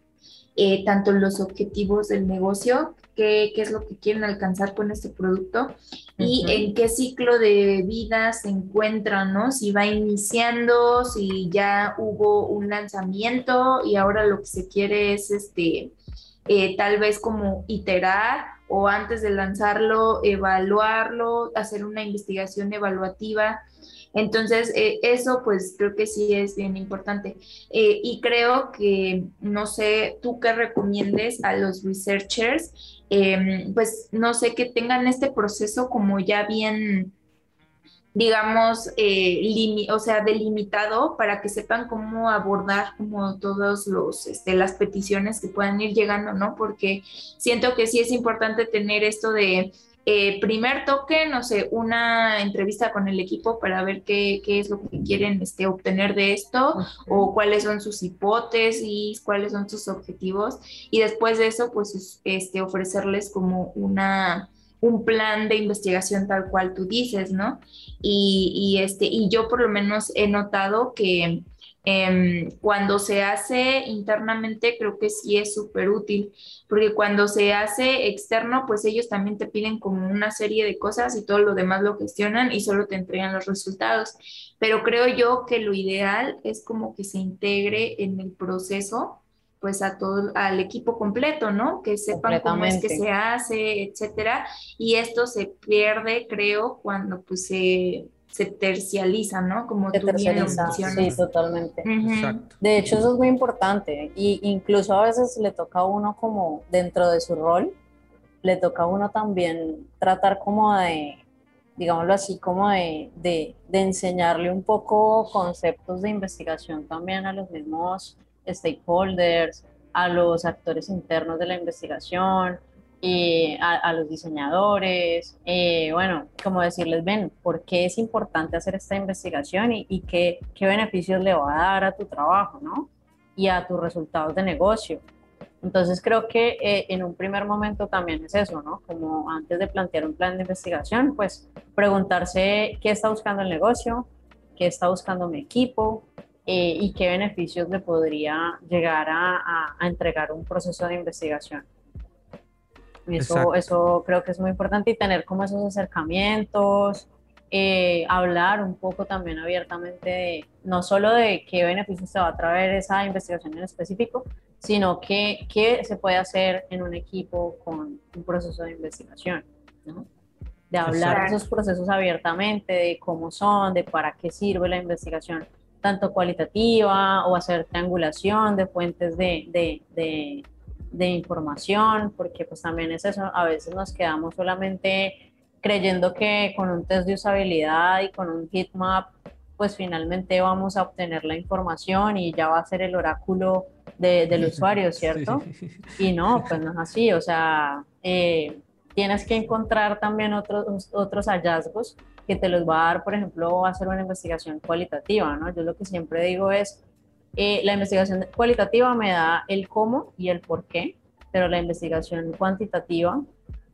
eh, tanto los objetivos del negocio qué, es lo que quieren alcanzar con este producto y en qué ciclo de vida se encuentran, ¿no? Si va iniciando, si ya hubo un lanzamiento y ahora lo que se quiere es este, eh, tal vez como iterar o antes de lanzarlo, evaluarlo, hacer una investigación evaluativa entonces, eh, eso pues creo que sí es bien importante. Eh, y creo que, no sé, tú qué recomiendes a los researchers, em, pues no sé, que tengan este proceso como ya bien digamos, eh, o sea, delimitado para que sepan cómo abordar como todos los, este, las peticiones que puedan ir llegando, ¿no? Porque siento que sí es importante tener esto de eh, primer toque, no sé, una entrevista con el equipo para ver qué, qué es lo que quieren este, obtener de esto o cuáles son sus hipótesis, cuáles son sus objetivos y después de eso, pues este, ofrecerles como una un plan de investigación tal cual tú dices, ¿no? Y, este, y yo por lo menos he notado que Em, cuando se hace internamente creo que sí es súper útil, porque cuando se hace externo, pues ellos también te piden como una serie de cosas y todo lo demás lo gestionan y solo te entregan los resultados. Pero creo yo que lo ideal es como que se integre en el proceso pues a todo, al equipo completo, ¿no? Que sepan cómo es que se hace, etcétera. Y esto se pierde, creo, cuando pues se se tercializa, ¿no? Como tú bien Sí, totalmente. De hecho, eso es muy importante. Y incluso a veces le toca a uno como dentro de su rol, le toca a uno también tratar como de, digámoslo así, como de, de, de enseñarle un poco conceptos de investigación también a los mismos stakeholders, a los actores internos de la investigación, eh, a, los diseñadores, eh, bueno, como decirles, ven, ¿por qué es importante hacer esta investigación y, qué, qué, beneficios le va a dar a tu trabajo, ¿no? Y a tus resultados de negocio. Entonces creo que eh, en un primer momento también es eso, ¿no? Como antes de plantear un plan de investigación, pues preguntarse qué está buscando el negocio, qué está buscando mi equipo, y qué beneficios le podría llegar a, a, entregar un proceso de investigación. Eso, eso creo que es muy importante y tener como esos acercamientos, eh, hablar un poco también abiertamente de, no solo de qué beneficios te va a traer esa investigación en específico, sino qué, qué se puede hacer en un equipo con un proceso de investigación. De hablar de esos procesos abiertamente, de cómo son, de para qué sirve la investigación, tanto cualitativa o hacer triangulación de fuentes de, de, de de información, porque pues también es eso, a veces nos quedamos solamente creyendo que con un test de usabilidad y con un heatmap, pues finalmente vamos a obtener la información y ya va a ser el oráculo del usuario, ¿cierto? Y no, pues no es así, o sea, eh, tienes que encontrar también otros, otros hallazgos que te los va a dar, por ejemplo, hacer una investigación cualitativa, ¿no? Yo lo que siempre digo es, eh, la investigación cualitativa me da el cómo y el por qué, pero la investigación cuantitativa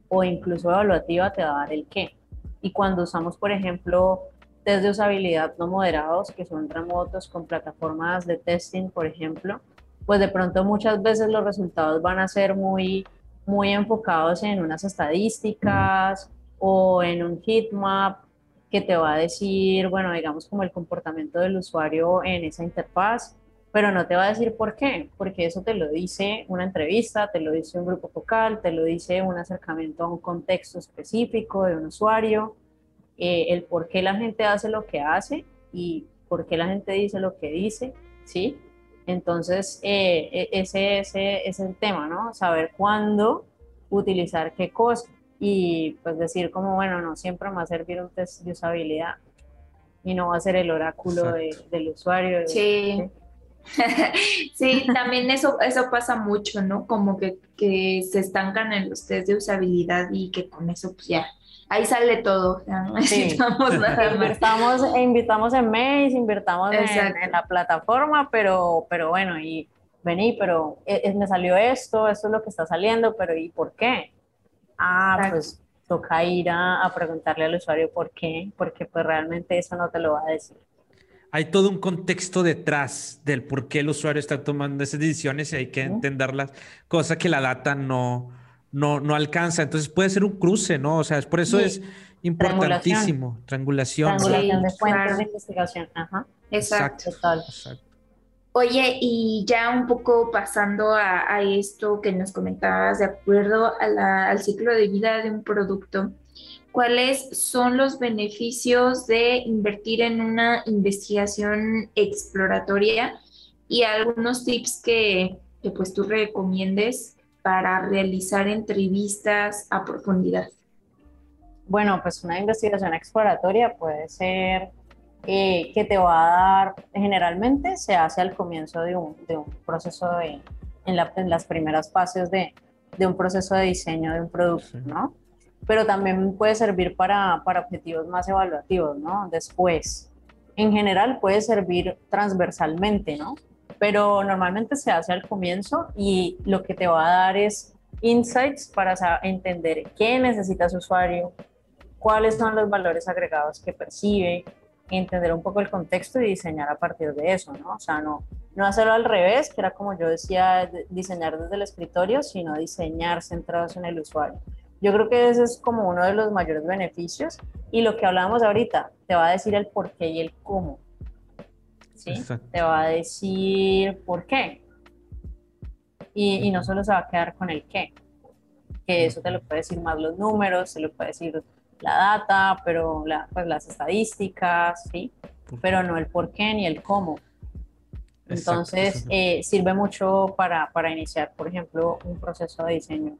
o incluso evaluativa te va a dar el qué. Y cuando usamos, por ejemplo, test de usabilidad no moderados, que son remotos con plataformas de testing, por ejemplo, pues de pronto muchas veces los resultados van a ser muy, muy enfocados en unas estadísticas o en un heatmap que te va a decir, bueno, digamos como el comportamiento del usuario en esa interfaz, pero no te va a decir por qué, porque eso te lo dice una entrevista, te lo dice un grupo focal, te lo dice un acercamiento a un contexto específico de un usuario, eh, el por qué la gente hace lo que hace y por qué la gente dice lo que dice, ¿sí? Entonces, eh, e, ese, ese, es el tema, ¿no? Saber cuándo utilizar qué cosa y pues decir como, bueno, no, siempre me va a servir un test de usabilidad y no va a ser el oráculo del usuario. Sí. sí, también eso, eso pasa mucho, ¿no? Como que, que se estancan en los test de usabilidad y que con eso pues ya ahí sale todo. no necesitamos nada Invirtamos, invitamos en mails, invirtamos en, la plataforma, pero, pero bueno, y vení, pero e, me salió esto, esto es lo que está saliendo, pero ¿y por qué? Ah, pues toca ir a, a, preguntarle al usuario por qué, porque pues realmente eso no te lo va a decir. Hay todo un contexto detrás del por qué el usuario está tomando esas decisiones y hay que entenderlas, cosa que la data no, no, no alcanza. Entonces puede ser un cruce, ¿no? O sea, por eso es importantísimo. Triangulación. Triangulación de fuentes de investigación. Ajá. Exacto. Oye, y ya un poco pasando a, esto que nos comentabas, de acuerdo al ciclo de vida de un producto, ¿cuáles son los beneficios de invertir en una investigación exploratoria y algunos tips que, pues tú recomiendes para realizar entrevistas a profundidad? Bueno, pues una investigación exploratoria puede ser eh, que te va a dar, generalmente se hace al comienzo de un, de un proceso de, en, en, las primeras fases de, de, un proceso de diseño de un producto, ¿no? Pero también puede servir para, para objetivos más evaluativos, ¿no? Después, en general puede servir transversalmente, ¿no? pero normalmente se hace al comienzo y lo que te va a dar es insights para entender qué necesita su usuario, cuáles son los valores agregados que percibe, entender un poco el contexto y diseñar a partir de eso, ¿no? O sea, no, no hacerlo al revés, que era como yo decía, diseñar desde el escritorio, sino diseñar centrados en el usuario. Yo creo que ese es como uno de los mayores beneficios y lo que hablábamos ahorita, te va a decir el por qué y el cómo. Te va a decir por qué. Y, no solo se va a quedar con el qué, que eso te lo puede decir más los números, se lo puede decir la data, pero pues las estadísticas, ¿sí? Pero no el por qué ni el cómo. Entonces, eh, sirve mucho para, para, iniciar, por ejemplo, un proceso de diseño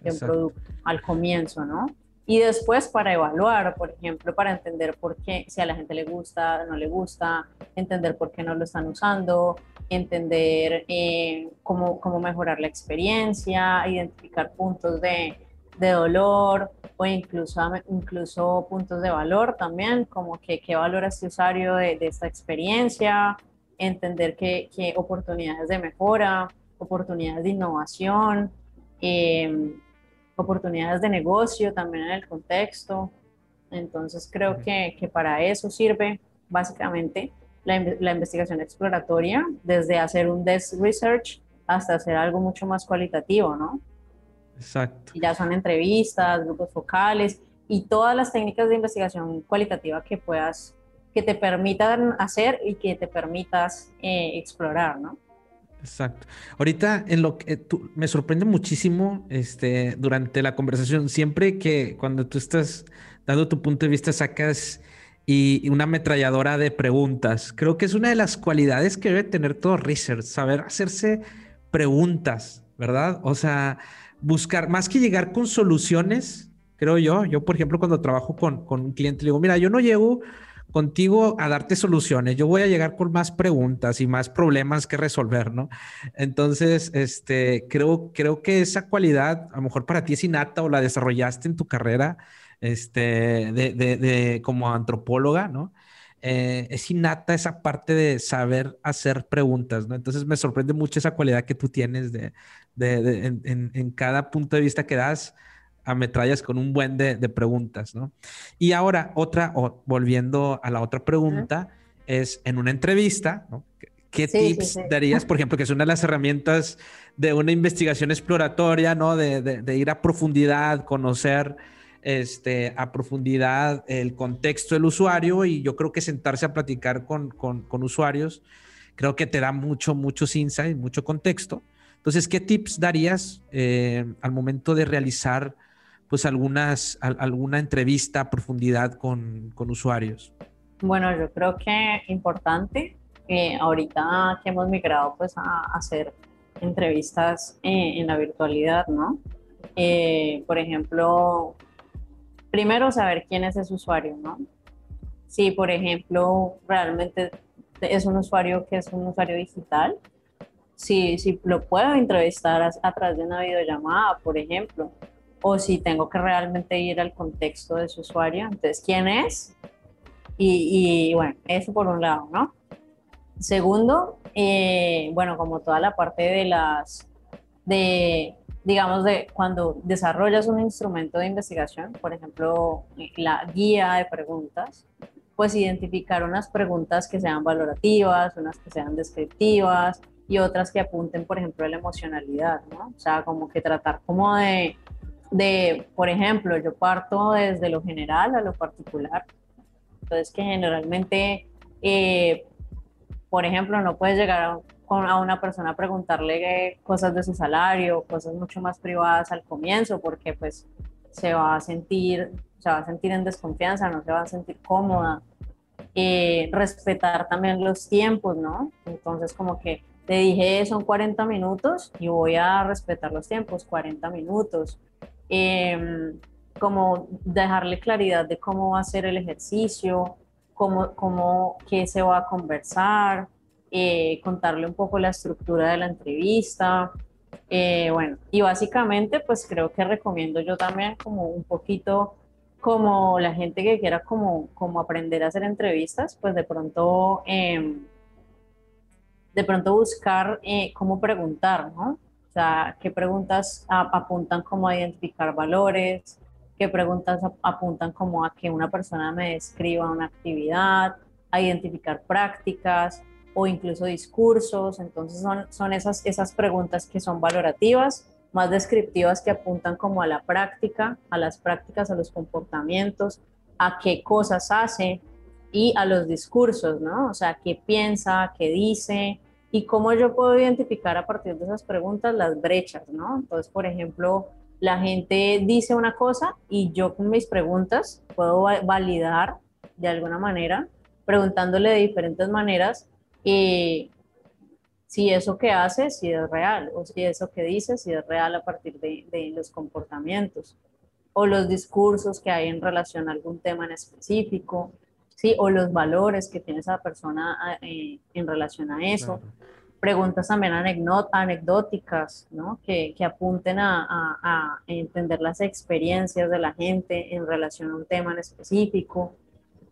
de un producto al comienzo, ¿no? Y después para evaluar, por ejemplo, para entender por qué, si a la gente le gusta, no le gusta, entender por qué no lo están usando, entender eh, cómo, cómo, mejorar la experiencia, identificar puntos de, de, dolor o incluso, incluso puntos de valor también, como que qué valora este usuario de, de esta experiencia, entender qué, qué, oportunidades de mejora, oportunidades de innovación. Eh, oportunidades de negocio también en el contexto. Entonces creo que, que para eso sirve básicamente la, la, investigación exploratoria, desde hacer un desk research hasta hacer algo mucho más cualitativo, ¿no? Exacto. Y ya son entrevistas, grupos focales y todas las técnicas de investigación cualitativa que puedas, que te permitan hacer y que te permitas eh, explorar, ¿no? Exacto. Ahorita en lo que tú, me sorprende muchísimo este, durante la conversación, siempre que cuando tú estás dando tu punto de vista sacas y, una ametralladora de preguntas. Creo que es una de las cualidades que debe tener todo research, saber hacerse preguntas, ¿verdad? O sea, buscar, más que llegar con soluciones, creo yo, yo por ejemplo cuando trabajo con, con un cliente, le digo, mira, yo no llego contigo a darte soluciones. Yo voy a llegar con más preguntas y más problemas que resolver, ¿no? Entonces, este, creo, creo que esa cualidad, a lo mejor para ti es innata o la desarrollaste en tu carrera, este, de, de, como antropóloga, ¿no? Eh, es innata esa parte de saber hacer preguntas, ¿no? Entonces me sorprende mucho esa cualidad que tú tienes de, en, en, cada punto de vista que das ametrallas con un buen de, preguntas, ¿no? Y ahora, otra, volviendo a la otra pregunta, es en una entrevista, ¿no? ¿Qué tips darías, por ejemplo, que es una de las herramientas de una investigación exploratoria, ¿no? De, ir a profundidad, conocer este, a profundidad el contexto del usuario y yo creo que sentarse a platicar con, con, usuarios, creo que te da mucho, muchos insights, mucho contexto. Entonces, ¿qué tips darías eh, al momento de realizar pues algunas, alguna entrevista a profundidad con, con usuarios? Bueno, yo creo que importante, eh, ahorita que hemos migrado pues a, hacer entrevistas eh, en la virtualidad, ¿no? por ejemplo, primero saber quién es ese usuario, ¿no? Si, por ejemplo, realmente es un usuario que es un usuario digital, si, si lo puedo entrevistar a, través de una videollamada, por ejemplo, o si tengo que realmente ir al contexto de su usuario, entonces, ¿quién es? Y, bueno, eso por un lado, ¿no? Segundo, eh, bueno, como toda la parte de las, de digamos, de cuando desarrollas un instrumento de investigación, por ejemplo, la guía de preguntas, pues identificar unas preguntas que sean valorativas, unas que sean descriptivas y otras que apunten, por ejemplo, a la emocionalidad, ¿no? O sea, como que tratar como de, de, por ejemplo, yo parto desde lo general a lo particular. Entonces, que generalmente, eh, por ejemplo, no puedes llegar a a una persona preguntarle cosas de su salario, cosas mucho más privadas al comienzo, porque pues se va a sentir, se va a sentir en desconfianza, no se va a sentir cómoda. Eh, respetar también los tiempos, ¿no? Entonces como que te dije son 40 minutos y voy a respetar los tiempos, 40 minutos. Em, como dejarle claridad de cómo va a ser el ejercicio, cómo, cómo, qué se va a conversar, eh, contarle un poco la estructura de la entrevista. Eh, bueno, y básicamente pues creo que recomiendo yo también como un poquito como la gente que quiera como, como aprender a hacer entrevistas, pues de pronto, em, de pronto buscar eh, cómo preguntar, ¿no? O sea, qué preguntas apuntan como a identificar valores, qué preguntas apuntan como a que una persona me describa una actividad, a identificar prácticas, o incluso discursos. Entonces son, son esas, esas preguntas que son valorativas, más descriptivas que apuntan como a la práctica, a las prácticas, a los comportamientos, a qué cosas hace y a los discursos, ¿no? O sea, qué piensa, qué dice y cómo yo puedo identificar a partir de esas preguntas las brechas, ¿no? Entonces, por ejemplo, la gente dice una cosa y yo con mis preguntas puedo validar de alguna manera, preguntándole de diferentes maneras y si eso que hace, si es real, o si eso que dice, si es real a partir de, de los comportamientos, o los discursos que hay en relación a algún tema en específico, ¿sí? o los valores que tiene esa persona eh, en relación a eso. Preguntas también anecdóticas, ¿no? que, que apunten a, a, a, entender las experiencias de la gente en relación a un tema en específico.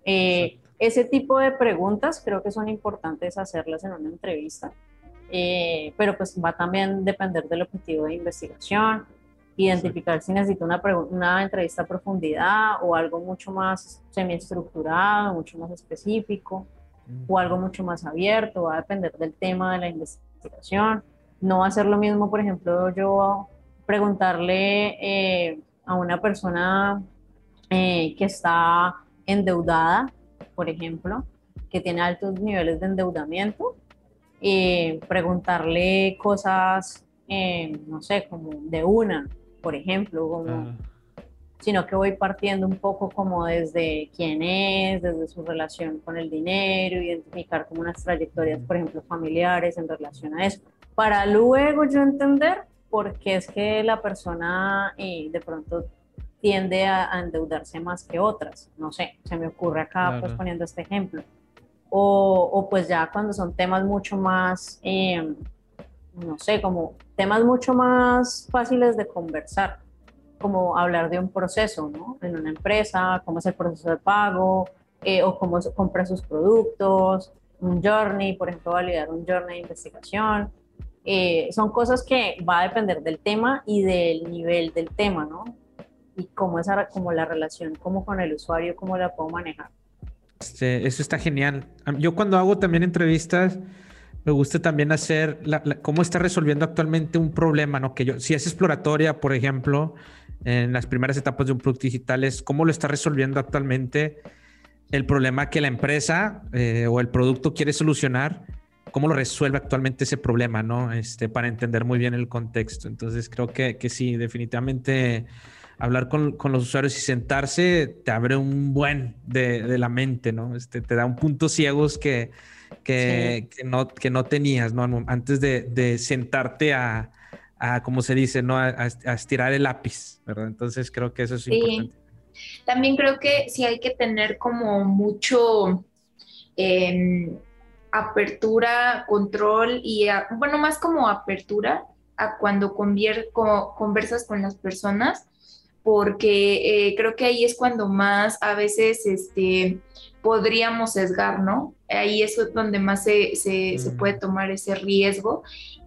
Eh, ese tipo de preguntas creo que son importantes hacerlas en una entrevista, eh, pero pues va también a depender del objetivo de investigación, identificar si necesito una, una entrevista a profundidad o algo mucho más semiestructurado, mucho más específico o algo mucho más abierto, va a depender del tema de la investigación. No va a ser lo mismo, por ejemplo, yo preguntarle eh, a una persona eh, que está endeudada por ejemplo, que tiene altos niveles de endeudamiento, eh, preguntarle cosas, eh, no sé, como de una, por ejemplo, como, sino que voy partiendo un poco como desde quién es, desde su relación con el dinero, identificar como unas trayectorias, por ejemplo, familiares en relación a eso, para luego yo entender por qué es que la persona eh, de pronto tiende a, endeudarse más que otras. No sé, se me ocurre acá pues poniendo este ejemplo. O, o, pues ya cuando son temas mucho más, em, no sé, como temas mucho más fáciles de conversar, como hablar de un proceso, ¿no? En una empresa, cómo es el proceso de pago, eh, o cómo compra sus productos, un journey, por ejemplo, validar un journey de investigación. Eh, son cosas que va a depender del tema y del nivel del tema, ¿no? Y cómo es como la relación como con el usuario, cómo la puedo manejar. Este, eso está genial. Yo cuando hago también entrevistas, me gusta también hacer cómo está resolviendo actualmente un problema, ¿no? Que yo, si es exploratoria, por ejemplo, en las primeras etapas de un producto digital, es cómo lo está resolviendo actualmente el problema que la empresa eh, o el producto quiere solucionar, cómo lo resuelve actualmente ese problema, ¿no? Este, para entender muy bien el contexto. Entonces, creo que, que sí, definitivamente hablar con, con, los usuarios y sentarse te abre un buen de, de la mente, ¿no? Este, te da un punto ciegos que, que, que, no, que no tenías, ¿no? Antes de, de sentarte a, a, como se dice, ¿no? A, a, estirar el lápiz, ¿verdad? Entonces creo que eso es importante. También creo que sí hay que tener como mucho em, apertura, control y, bueno, más como apertura a cuando conversas con las personas porque eh, creo que ahí es cuando más a veces este, podríamos sesgar, ¿no? Ahí es donde más se, se, se puede tomar ese riesgo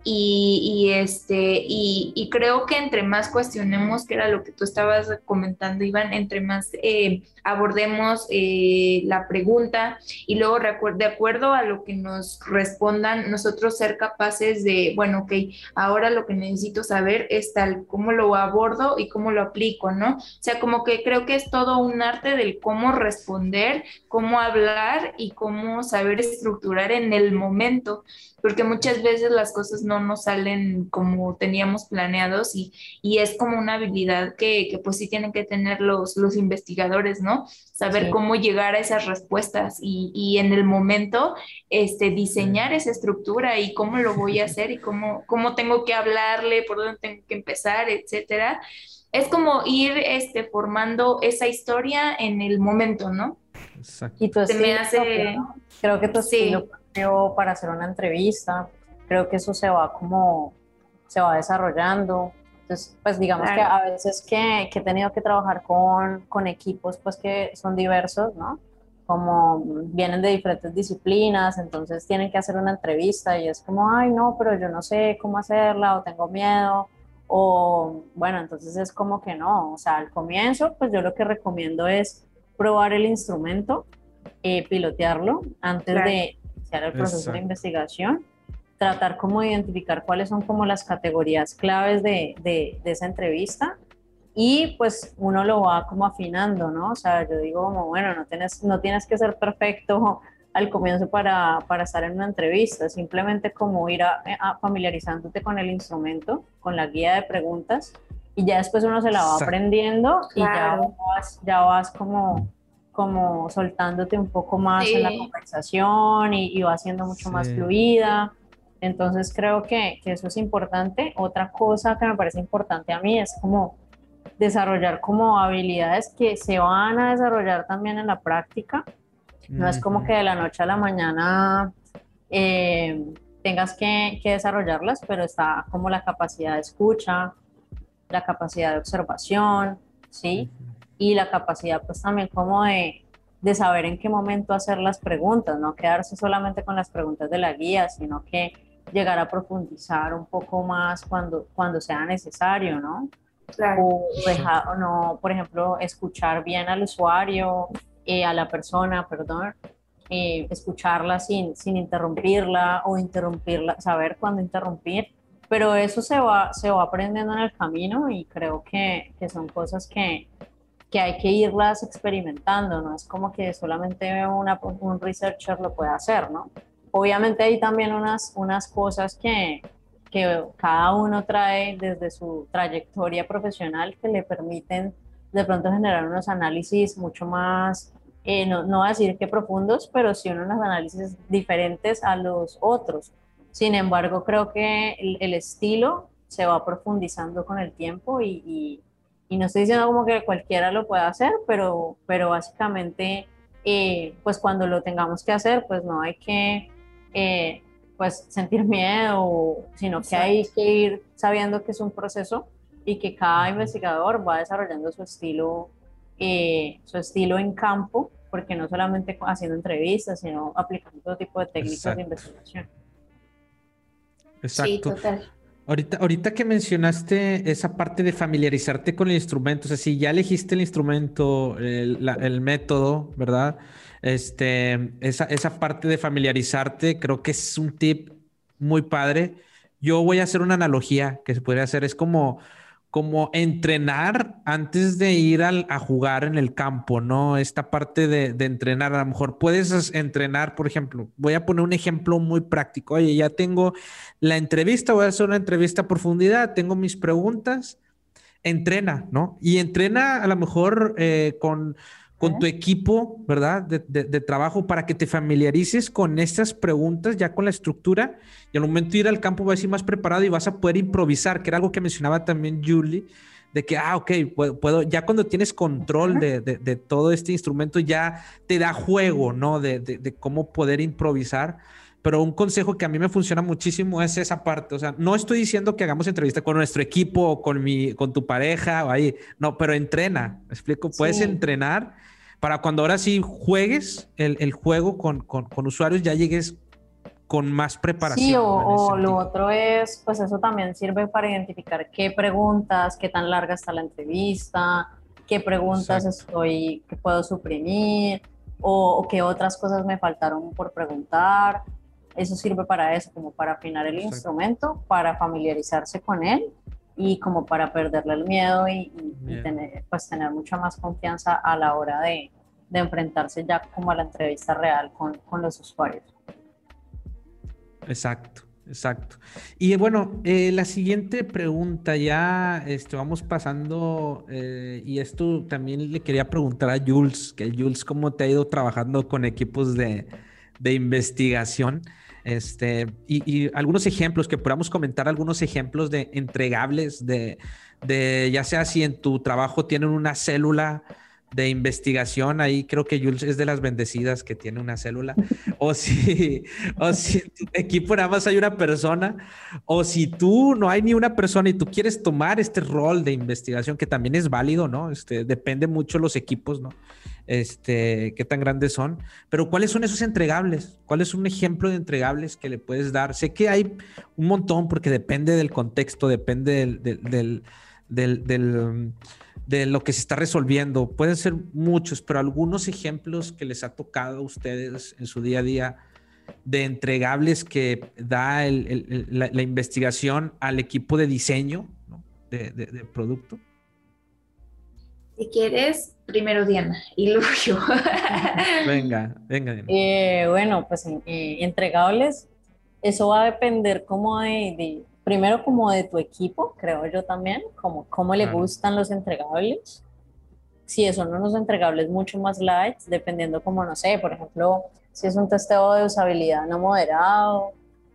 y, este, y, creo que entre más cuestionemos, que era lo que tú estabas comentando, Iván, entre más eh, abordemos eh, la pregunta y luego de acuerdo a lo que nos respondan, nosotros ser capaces de, bueno, ok, ahora lo que necesito saber es tal, cómo lo abordo y cómo lo aplico, ¿no? O sea, como que creo que es todo un arte del cómo responder, cómo hablar y cómo saber estructurar en el momento porque muchas veces las cosas no nos salen como teníamos planeados y, y es como una habilidad que, que, pues sí tienen que tener los, los investigadores, ¿no? Saber cómo llegar a esas respuestas y, y, en el momento este, diseñar esa estructura y cómo lo voy a hacer y cómo, cómo tengo que hablarle, por dónde tengo que empezar, etcétera. Es como ir este, formando esa historia en el momento, ¿no? Exacto. Y Se me hace... Creo que tu sí para hacer una entrevista, creo que eso se va como, se va desarrollando. Entonces, pues digamos que a veces que, que, he tenido que trabajar con, con equipos pues que son diversos, ¿no? Como vienen de diferentes disciplinas, entonces tienen que hacer una entrevista y es como, ay, no, pero yo no sé cómo hacerla o tengo miedo. O bueno, entonces es como que no, o sea, al comienzo, pues yo lo que recomiendo es probar el instrumento, eh, pilotearlo antes de, el proceso de investigación, tratar como identificar cuáles son como las categorías claves de, de, esa entrevista y pues uno lo va como afinando, ¿no? O sea, yo digo como, bueno, no tienes, no tienes que ser perfecto al comienzo para, para estar en una entrevista, simplemente como ir a, familiarizándote con el instrumento, con la guía de preguntas y ya después uno se la va aprendiendo y ya vas, ya vas como como soltándote un poco más en la conversación y, va siendo mucho más fluida. Entonces creo que, que, eso es importante. Otra cosa que me parece importante a mí es como desarrollar como habilidades que se van a desarrollar también en la práctica. No es como que de la noche a la mañana eh, tengas que, que, desarrollarlas, pero está como la capacidad de escucha, la capacidad de observación, ¿sí? Y la capacidad pues también como de, de saber en qué momento hacer las preguntas, no quedarse solamente con las preguntas de la guía, sino que llegar a profundizar un poco más cuando, cuando sea necesario, ¿no? O, dejar, no, por ejemplo, escuchar bien al usuario, eh, a la persona, perdón, eh, escucharla sin, sin interrumpirla o interrumpirla, saber cuándo interrumpir, pero eso se va, se va aprendiendo en el camino y creo que, que son cosas que, que hay que irlas experimentando, no es como que solamente una, un researcher lo puede hacer, ¿no? Obviamente hay también unas, unas cosas que, que cada uno trae desde su trayectoria profesional que le permiten de pronto generar unos análisis mucho más, eh, no, no voy a decir que profundos, pero sí unos análisis diferentes a los otros. Sin embargo, creo que el, estilo se va profundizando con el tiempo y y no estoy diciendo como que cualquiera lo pueda hacer, pero, pero básicamente, eh, pues cuando lo tengamos que hacer, pues no hay que eh, pues sentir miedo, sino que hay que ir sabiendo que es un proceso y que cada investigador va desarrollando su estilo, eh, su estilo en campo, porque no solamente haciendo entrevistas, sino aplicando todo tipo de técnicas de investigación. Exacto. Sí, total. Ahorita, ahorita que mencionaste esa parte de familiarizarte con el instrumento, o sea, si ya elegiste el instrumento, el, método, ¿verdad? Este, esa, esa parte de familiarizarte creo que es un tip muy padre. Yo voy a hacer una analogía que se podría hacer, es como como entrenar antes de ir a jugar en el campo, ¿no? Esta parte de, entrenar, a lo mejor puedes entrenar, por ejemplo, voy a poner un ejemplo muy práctico. Oye, ya tengo la entrevista, voy a hacer una entrevista a profundidad, tengo mis preguntas, entrena, ¿no? Y entrena a lo mejor eh, con con tu equipo, ¿verdad? De, trabajo para que te familiarices con estas preguntas, ya con la estructura, y al momento de ir al campo vas a ir más preparado y vas a poder improvisar, que era algo que mencionaba también Julie, de que, ah, ok, puedo, ya cuando tienes control de, todo este instrumento, ya te da juego, ¿no? De, cómo poder improvisar. Pero un consejo que a mí me funciona muchísimo es esa parte. O sea, no estoy diciendo que hagamos entrevista con nuestro equipo o con, mi, con tu pareja o ahí. No, pero entrena. ¿Me explico? Puedes entrenar para cuando ahora sí juegues el, juego con, usuarios, ya llegues con más preparación. Sí, o, lo otro es, pues eso también sirve para identificar qué preguntas, qué tan larga está la entrevista, qué preguntas estoy, que puedo suprimir, o, qué otras cosas me faltaron por preguntar. Eso sirve para eso, como para afinar el instrumento, para familiarizarse con él y como para perderle el miedo y, tener, pues tener mucha más confianza a la hora de, de enfrentarse ya como a la entrevista real con, con los usuarios. Exacto, exacto. Y bueno, eh, la siguiente pregunta ya este, vamos pasando, eh, y esto también le quería preguntar a Jules, que Jules, ¿cómo te ha ido trabajando con equipos de, de investigación? Este, y, algunos ejemplos, que podamos comentar algunos ejemplos de entregables, de, de, ya sea si en tu trabajo tienen una célula de investigación, ahí creo que Jules es de las bendecidas que tiene una célula, o si, o si en tu equipo nada más hay una persona, o si tú no hay ni una persona y tú quieres tomar este rol de investigación, que también es válido, ¿no? Este, depende mucho los equipos, ¿no? Este, qué tan grandes son, pero ¿cuáles son esos entregables? ¿Cuál es un ejemplo de entregables que le puedes dar? Sé que hay un montón porque depende del contexto, depende del, del de lo que se está resolviendo. Pueden ser muchos, pero algunos ejemplos que les ha tocado a ustedes en su día a día de entregables que da la, investigación al equipo de diseño de, producto. Si quieres, primero Diana y luego yo. venga, venga. Diana. Eh, bueno, pues eh, entregables, eso va a depender como de primero como de tu equipo, creo yo también, como cómo le gustan los entregables. Si son unos entregables mucho más light, dependiendo como, no sé, por ejemplo, si es un testeo de usabilidad no moderado,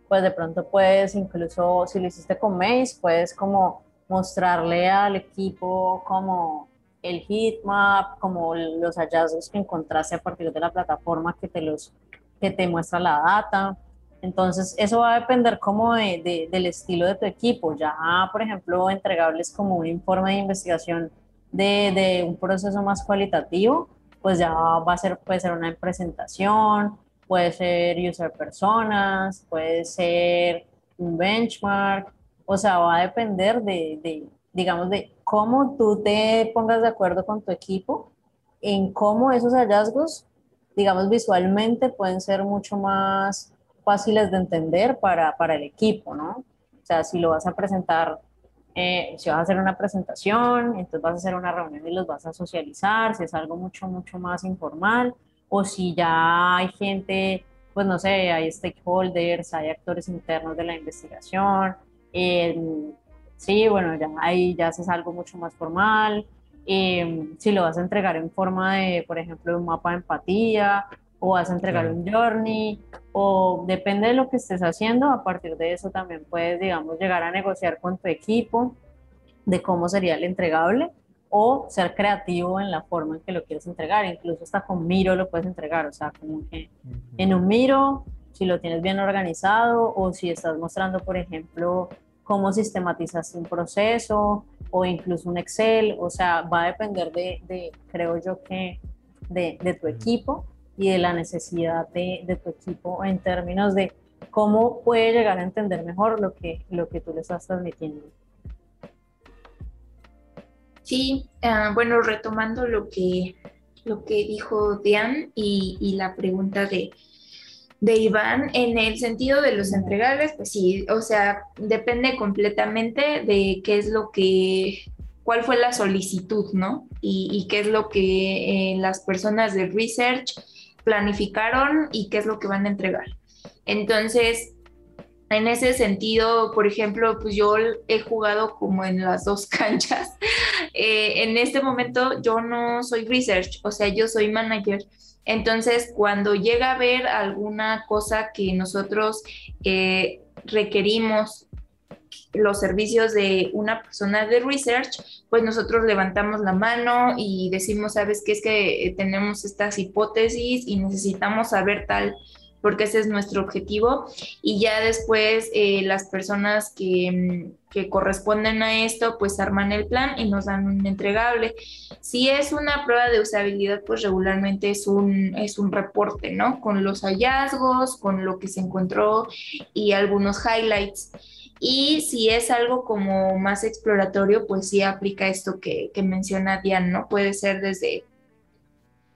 pues de pronto puedes incluso, si lo hiciste con Maze, puedes como mostrarle al equipo como el heatmap, como los hallazgos que encontraste a partir de la plataforma que te, los, que te muestra la data entonces, eso va a depender como de, del estilo de tu equipo. Ya, por ejemplo, entregables como un informe de investigación de, de, un proceso más cualitativo, pues ya va a ser, puede ser una presentación, puede ser user personas, puede ser un benchmark, o sea, va a depender de, de, digamos, de cómo tú te pongas de acuerdo con tu equipo en cómo esos hallazgos, digamos, visualmente pueden ser mucho más fáciles de entender para, para el equipo, ¿no? O sea, si lo vas a presentar, eh, si vas a hacer una presentación, entonces vas a hacer una reunión y los vas a socializar, si es algo mucho, mucho más informal, o si ya hay gente, pues no sé, hay stakeholders, hay actores internos de la investigación, eh, sí, bueno, ya ahí ya haces algo mucho más formal, eh, si lo vas a entregar en forma de, por ejemplo, un mapa de empatía o vas a entregar un journey, o depende de lo que estés haciendo, a partir de eso también puedes, digamos, llegar a negociar con tu equipo de cómo sería el entregable o ser creativo en la forma en que lo quieres entregar, incluso hasta con Miro lo puedes entregar, o sea, como que en un Miro, si lo tienes bien organizado o si estás mostrando, por ejemplo, cómo sistematizaste un proceso o incluso un Excel, o sea, va a depender de, de creo yo que, de, de tu equipo y de la necesidad de, de, tu equipo en términos de ¿cómo puede llegar a entender mejor lo que, lo que tú le estás transmitiendo? Sí, ah, bueno, retomando lo que, lo que dijo Diane y, y la pregunta de, de Iván, en el sentido de los entregables, pues sí, o sea, depende completamente de qué es lo que, cuál fue la solicitud, ¿no? Y, qué es lo que eh, las personas de research planificaron y qué es lo que van a entregar. Entonces, en ese sentido, por ejemplo, pues yo he jugado como en las dos canchas. Eh, en este momento yo no soy research, o sea, yo soy manager. Entonces, cuando llega a haber alguna cosa que nosotros eh, requerimos los servicios de una persona de research, pues nosotros levantamos la mano y decimos, sabes qué es que tenemos estas hipótesis y necesitamos saber tal porque ese es nuestro objetivo. Y ya después eh, las personas que, que, corresponden a esto, pues arman el plan y nos dan un entregable. Si es una prueba de usabilidad, pues regularmente es un, es un reporte, ¿no? Con los hallazgos, con lo que se encontró y algunos highlights. Y si es algo como más exploratorio, pues sí aplica esto que, menciona Diane, ¿no? Puede ser desde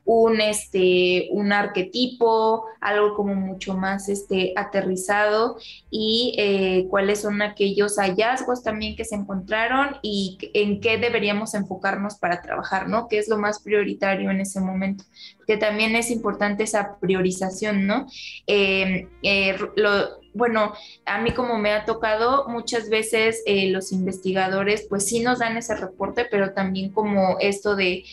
un, este, un arquetipo, algo como mucho más este, aterrizado y eh, cuáles son aquellos hallazgos también que se encontraron y en qué deberíamos enfocarnos para trabajar, ¿no? ¿Qué es lo más prioritario en ese momento? Que también es importante esa priorización, ¿no? Eh, eh, bueno, a mí como me ha tocado, muchas veces eh, los investigadores pues sí nos dan ese reporte, pero también como esto de,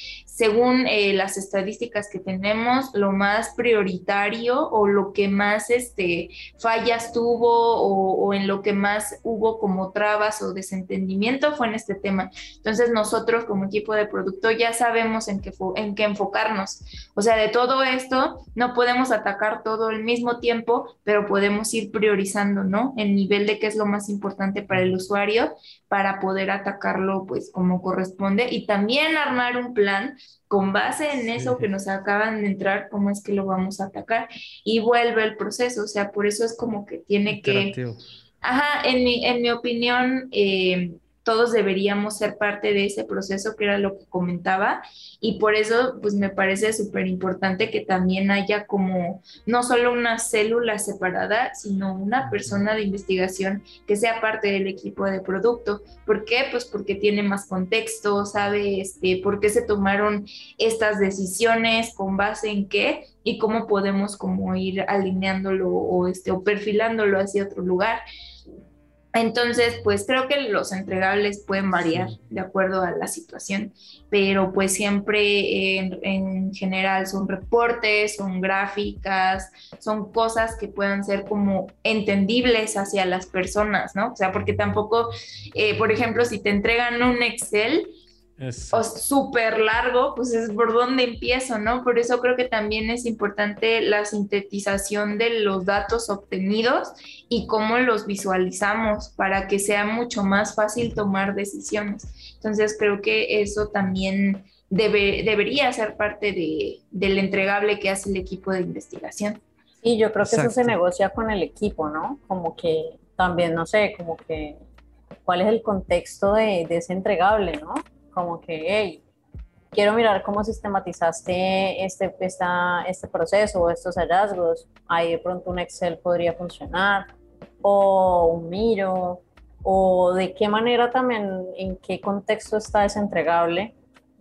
según eh, las estadísticas que tenemos, lo más prioritario o lo que más este, fallas tuvo o, en lo que más hubo como trabas o desentendimiento fue en este tema. Entonces nosotros como equipo de producto ya sabemos en qué, en qué enfocarnos. O sea, de todo esto no podemos atacar todo al mismo tiempo, pero podemos ir priorizando ¿no? El nivel de qué es lo más importante para el usuario para poder atacarlo pues como corresponde y también armar un plan con base en eso que nos acaban de entrar, cómo es que lo vamos a atacar y vuelve el proceso, o sea, por eso es como que tiene que... Ajá, en mi, en mi opinión, eh, todos deberíamos ser parte de ese proceso, que era lo que comentaba, y por eso pues me parece súper importante que también haya como no solo una célula separada, sino una persona de investigación que sea parte del equipo de producto. ¿Por qué? Pues porque tiene más contexto, sabe este, por qué se tomaron estas decisiones, con base en qué y cómo podemos como ir alineándolo o, este, o perfilándolo hacia otro lugar. Entonces, pues creo que los entregables pueden variar de acuerdo a la situación, pero pues siempre en, general son reportes, son gráficas, son cosas que puedan ser como entendibles hacia las personas, ¿no? O sea, porque tampoco, eh, por ejemplo, si te entregan un Excel, o súper largo, pues es por dónde empiezo, ¿no? Por eso creo que también es importante la sintetización de los datos obtenidos y cómo los visualizamos para que sea mucho más fácil tomar decisiones. Entonces creo que eso también debe, debería ser parte de, del entregable que hace el equipo de investigación. Y yo creo que eso se negocia con el equipo, ¿no? Como que también, no sé, como que cuál es el contexto de, de ese entregable, ¿no? Como que, hey, quiero mirar cómo sistematizaste este, esta, este proceso o estos hallazgos. Ahí de pronto un Excel podría funcionar, o un Miro, o de qué manera también, en qué contexto está ese entregable.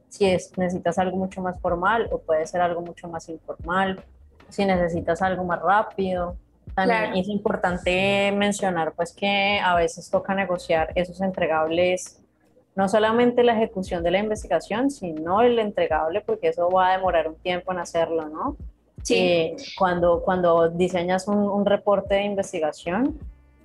Si es, necesitas algo mucho más formal o puede ser algo mucho más informal. Si necesitas algo más rápido. También es importante mencionar pues que a veces toca negociar esos entregables no solamente la ejecución de la investigación, sino el entregable, porque eso va a demorar un tiempo en hacerlo, ¿no? Sí. Eh, cuando, cuando diseñas un, reporte de investigación,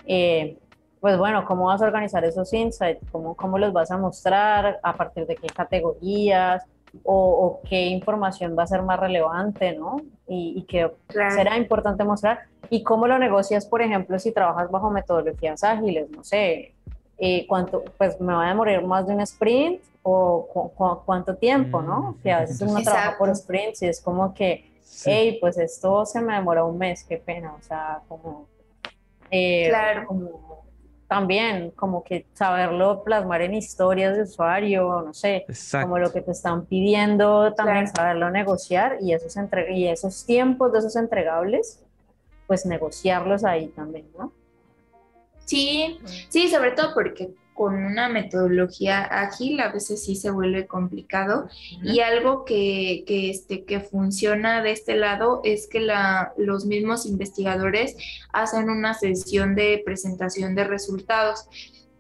eh, pues bueno, ¿cómo vas a organizar esos insights? ¿Cómo, ¿Cómo los vas a mostrar? ¿A partir de qué categorías? O, qué información va a ser más relevante, ¿no? Y, y qué será importante mostrar. Y cómo lo negocias, por ejemplo, si trabajas bajo metodologías ágiles, no sé, eh, cuánto, pues me va a demorar más de un sprint o cuánto tiempo, ¿no? Mm, que a veces uno trabaja por sprints y es como que, hey, pues esto se me demora un mes, qué pena, o sea, como claro. Como, también como que saberlo plasmar en historias de usuario, no sé, como lo que te están pidiendo, también saberlo negociar y esos, entre y esos tiempos de esos entregables, pues negociarlos ahí también, ¿no? Sí, sí, sobre todo porque con una metodología ágil a veces sí se vuelve complicado y algo que, que, este, que funciona de este lado es que la, los mismos investigadores hacen una sesión de presentación de resultados.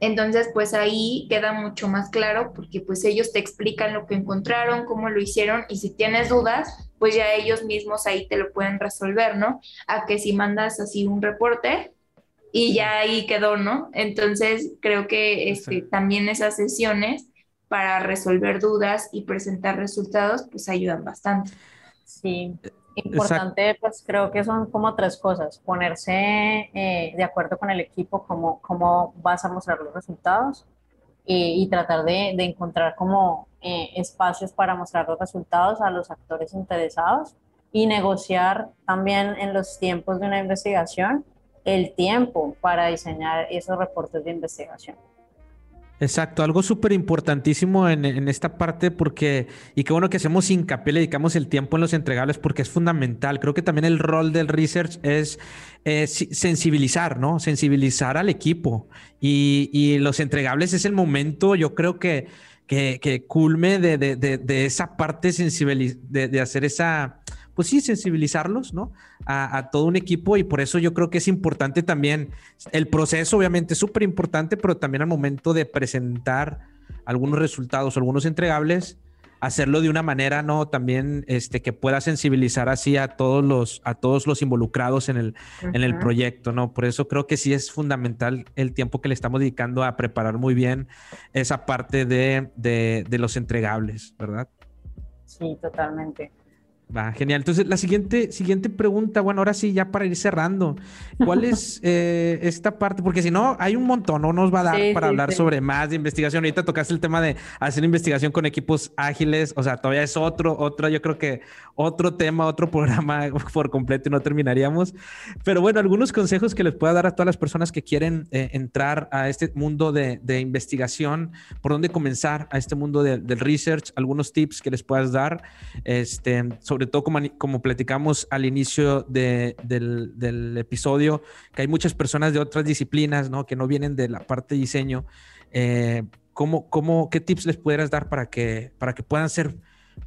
Entonces, pues ahí queda mucho más claro porque pues ellos te explican lo que encontraron, cómo lo hicieron y si tienes dudas, pues ya ellos mismos ahí te lo pueden resolver, ¿no? A que si mandas así un reporte, y ya ahí quedó, ¿no? Entonces creo que este, también esas sesiones para resolver dudas y presentar resultados pues ayudan bastante. Sí, importante pues creo que son como tres cosas, ponerse eh, de acuerdo con el equipo cómo, cómo vas a mostrar los resultados y, y tratar de, de, encontrar como eh, espacios para mostrar los resultados a los actores interesados y negociar también en los tiempos de una investigación el tiempo para diseñar esos reportes de investigación. Exacto, algo súper importantísimo en, esta parte porque, y qué bueno que hacemos hincapié, le dedicamos el tiempo en los entregables porque es fundamental. Creo que también el rol del research es sensibilizar, ¿no? Sensibilizar al equipo y, los entregables es el momento, yo creo que, culme de, esa parte sensible, de hacer esa pues sí, sensibilizarlos, ¿no? A, todo un equipo y por eso yo creo que es importante también el proceso, obviamente es súper importante, pero también al momento de presentar algunos resultados, algunos entregables, hacerlo de una manera, ¿no? También este, que pueda sensibilizar así a todos los, a todos los involucrados en el, en el proyecto, ¿no? Por eso creo que sí es fundamental el tiempo que le estamos dedicando a preparar muy bien esa parte de, de los entregables, ¿verdad? Sí, totalmente. Va, genial. Entonces, la siguiente, siguiente pregunta, bueno, ahora sí, ya para ir cerrando, ¿cuál es eh, esta parte? Porque si no, hay un montón, no nos va a dar para hablar sobre más de investigación. Ahorita tocaste el tema de hacer investigación con equipos ágiles, o sea, todavía es otro, otro, yo creo que otro tema, otro programa por completo y no terminaríamos. Pero bueno, algunos consejos que les pueda dar a todas las personas que quieren eh, entrar a este mundo de, investigación, por dónde comenzar a este mundo del research, algunos tips que les puedas dar, este, sobre todo como, como platicamos al inicio del, episodio, que hay muchas personas de otras disciplinas, ¿no? Que no vienen de la parte de diseño. Eh, ¿cómo, cómo, ¿Qué tips les pudieras dar para que, para que puedan ser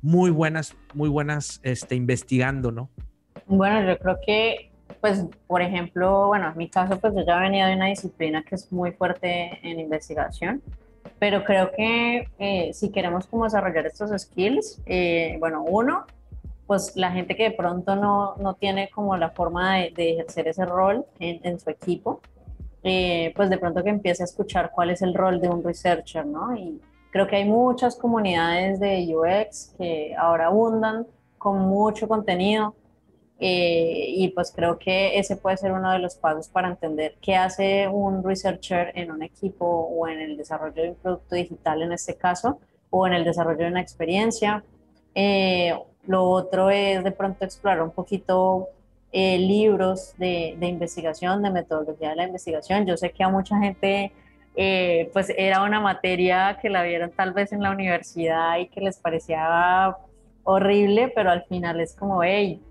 muy buenas, muy buenas este, investigando, ¿no? Bueno, yo creo que, pues, por ejemplo, bueno, en mi caso, pues yo ya venía de una disciplina que es muy fuerte en investigación pero creo que eh, si queremos como desarrollar estos skills, eh, bueno, uno, pues la gente que de pronto no, no tiene como la forma de, ejercer ese rol en, en su equipo, eh, pues de pronto que empiece a escuchar cuál es el rol de un researcher, ¿no? Y creo que hay muchas comunidades de UX que ahora abundan con mucho contenido eh, y pues creo que ese puede ser uno de los pasos para entender qué hace un researcher en un equipo o en el desarrollo de un producto digital en este caso, o en el desarrollo de una experiencia. Eh, lo otro es de pronto explorar un poquito eh, libros de, investigación, de metodología de la investigación. Yo sé que a mucha gente eh, pues era una materia que la vieron tal vez en la universidad y que les parecía horrible, pero al final es como, hey,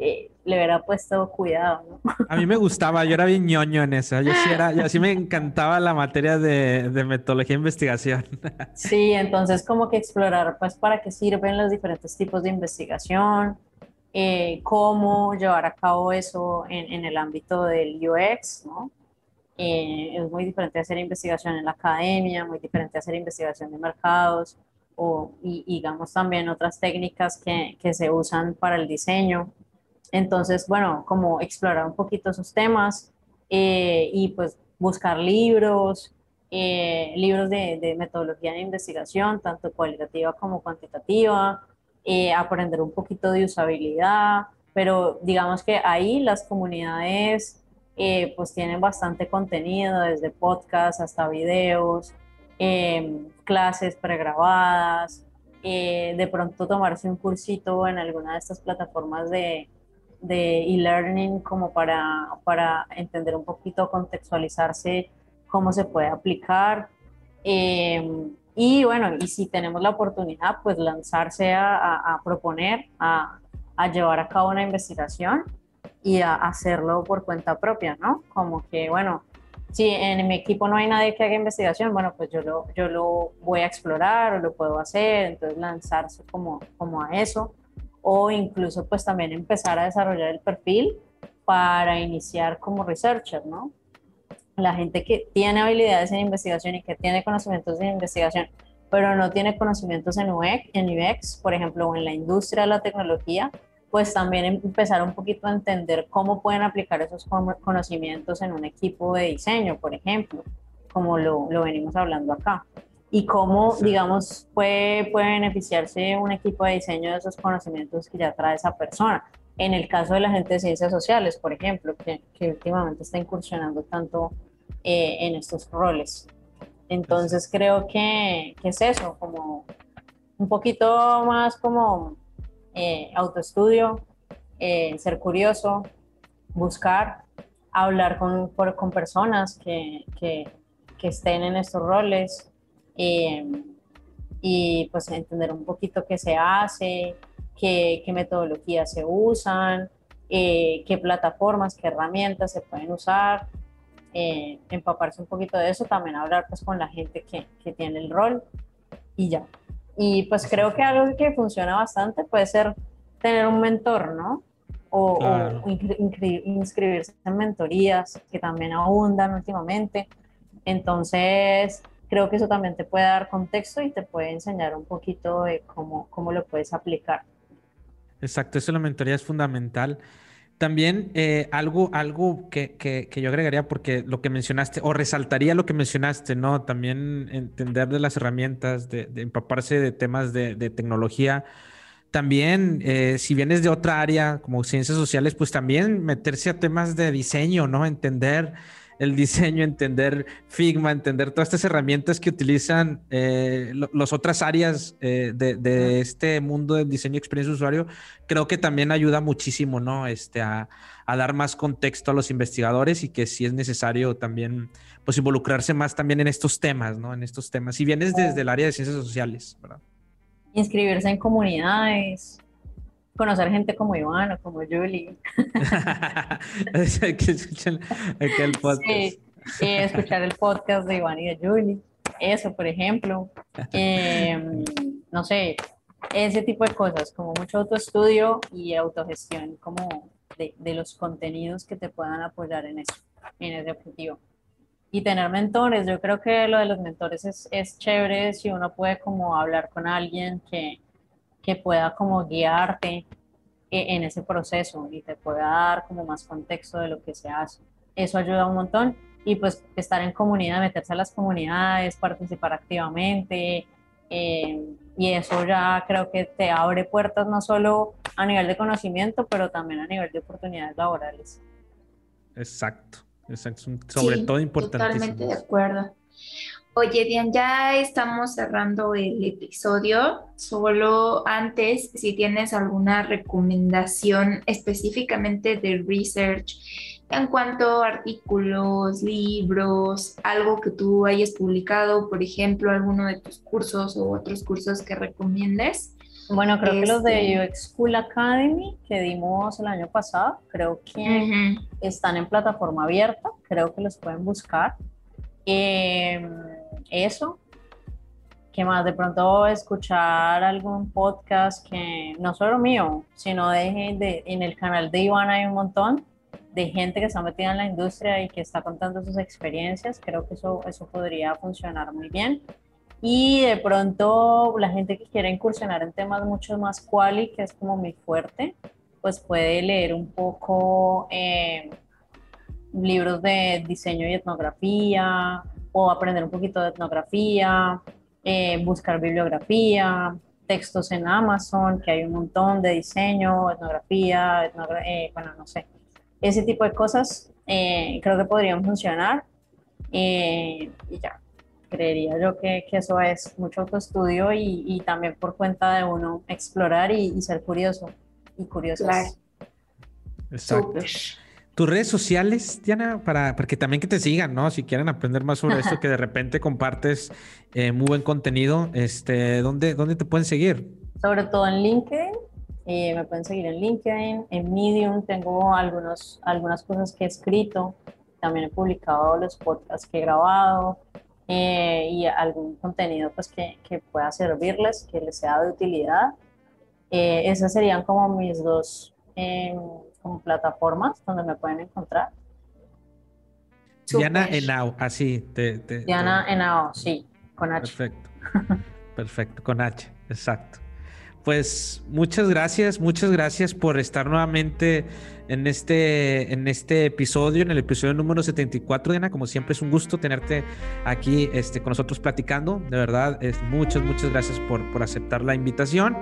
eh, le hubiera puesto cuidado, ¿no? A mí me gustaba, yo era bien ñoño en eso, yo sí era, yo sí me encantaba la materia de, de metodología de investigación. Sí, entonces como que explorar, pues, para qué sirven los diferentes tipos de investigación, eh, cómo llevar a cabo eso en, en, el ámbito del UX, ¿no? Eh, es muy diferente hacer investigación en la academia, muy diferente hacer investigación de mercados, o, y, digamos también otras técnicas que, que se usan para el diseño. Entonces, bueno, como explorar un poquito esos temas eh, y pues buscar libros, eh, libros de, metodología de investigación, tanto cualitativa como cuantitativa, eh, aprender un poquito de usabilidad, pero digamos que ahí las comunidades pues tienen bastante contenido, desde podcasts hasta videos, clases pregrabadas, de pronto tomarse un cursito en alguna de estas plataformas de, de e-learning como para, para entender un poquito, contextualizarse cómo se puede aplicar. Em, y bueno, y si tenemos la oportunidad, pues lanzarse a, proponer, a, a, llevar a cabo una investigación y a hacerlo por cuenta propia, ¿no? Como que, bueno, si en mi equipo no hay nadie que haga investigación, bueno, pues yo lo, yo lo voy a explorar o lo puedo hacer, entonces lanzarse como, como a eso o incluso pues también empezar a desarrollar el perfil para iniciar como researcher, ¿no? La gente que tiene habilidades en investigación y que tiene conocimientos de investigación, pero no tiene conocimientos en UX, en UX, por ejemplo, o en la industria de la tecnología, pues también empezar un poquito a entender cómo pueden aplicar esos conocimientos en un equipo de diseño, por ejemplo, como lo, lo venimos hablando acá y cómo, digamos, puede, puede beneficiarse un equipo de diseño de esos conocimientos que ya trae esa persona. En el caso de la gente de ciencias sociales, por ejemplo, que, que últimamente está incursionando tanto eh, en estos roles. Entonces creo que, que, es eso, como un poquito más como eh, autoestudio, eh, ser curioso, buscar, hablar con, con personas que, que, que estén en estos roles, Em, y pues entender un poquito qué se hace, qué, qué metodologías se usan, eh, qué plataformas, qué herramientas se pueden usar, eh, empaparse un poquito de eso, también hablar pues con la gente que, que tiene el rol y ya. Y pues creo que algo que funciona bastante puede ser tener un mentor, ¿no? O, o inscribirse en mentorías que también abundan últimamente. Entonces, creo que eso también te puede dar contexto y te puede enseñar un poquito de cómo, cómo lo puedes aplicar. Exacto, eso la mentoría es fundamental. También eh, algo, algo que, que, yo agregaría, porque lo que mencionaste, o resaltaría lo que mencionaste, ¿no? También entender de las herramientas, de, empaparse de temas de, de tecnología. También, eh, si vienes de otra área, como ciencias sociales, pues también meterse a temas de diseño, ¿no? Entender el diseño, entender Figma, entender todas estas herramientas que utilizan eh, las otras áreas eh, de, este mundo del diseño y experiencia de usuario, creo que también ayuda muchísimo, ¿no? Este, a, dar más contexto a los investigadores y que si es necesario también, pues involucrarse más también en estos temas, ¿no? En estos temas. Si vienes desde el área de ciencias sociales, ¿verdad? Inscribirse en comunidades, conocer gente como Iván o como Julie. que escuchen aquel podcast. Sí, escuchar el podcast de Iván y de Julie. Eso, por ejemplo. Em, no sé, ese tipo de cosas, como mucho autoestudio y autogestión, como de, de, los contenidos que te puedan apoyar en eso, en ese objetivo. Y tener mentores, yo creo que lo de los mentores es, es chévere si uno puede como hablar con alguien que, que pueda como guiarte e-, en ese proceso y te pueda dar como más contexto de lo que se hace. Eso ayuda un montón y pues estar en comunidad, meterse a las comunidades, participar activamente eh, y eso ya creo que te abre puertas no solo a nivel de conocimiento, pero también a nivel de oportunidades laborales. Exacto, exacto. sobre todo importantísimo. Totalmente de acuerdo. Oye, Dian, ya estamos cerrando el episodio. Solo antes, si tienes alguna recomendación específicamente de research en cuanto a artículos, libros, algo que tú hayas publicado, por ejemplo, alguno de tus cursos o otros cursos que recomiendes. Bueno, creo que los de este UX School Academy que dimos el año pasado, creo que están en plataforma abierta, creo que los pueden buscar. Eh, eso. que más? De pronto escuchar algún podcast que no solo mío, sino de, en el canal de Iván hay un montón de gente que está metida en la industria y que está contando sus experiencias. Creo que eso, eso podría funcionar muy bien. Y de pronto la gente que quiere incursionar en temas mucho más quali, que es como muy fuerte, pues puede leer un poco eh, libros de diseño y etnografía, o aprender un poquito de etnografía, eh, buscar bibliografía, textos en Amazon, que hay un montón de diseño, etnografía, eh, bueno, no sé. Ese tipo de cosas eh, creo que podrían funcionar. y ya, creería yo que, que, eso es mucho autoestudio y, y, también por cuenta de uno explorar y, ser curioso y curioso. Exacto. Tus redes sociales, Diana, para, que también que te sigan, ¿no? Si quieren aprender más sobre esto, que de repente compartes eh, muy buen contenido, este, ¿dónde, ¿dónde te pueden seguir? Sobre todo en LinkedIn, eh, me pueden seguir en LinkedIn, en Medium tengo algunos, algunas cosas que he escrito, también he publicado los podcasts que he grabado eh, y algún contenido pues, que, que, pueda servirles, que les sea de utilidad. esas serían como mis dos como plataformas donde me pueden encontrar. Diana Enao, así. Te, Diana Enao, sí, con H. Perfecto. Perfecto, con H, exacto. Pues muchas gracias, muchas gracias por estar nuevamente en este, en este episodio, en el episodio número 74, Diana. Como siempre es un gusto tenerte aquí este, con nosotros platicando. De verdad, es, muchas, muchas gracias por, por aceptar la invitación.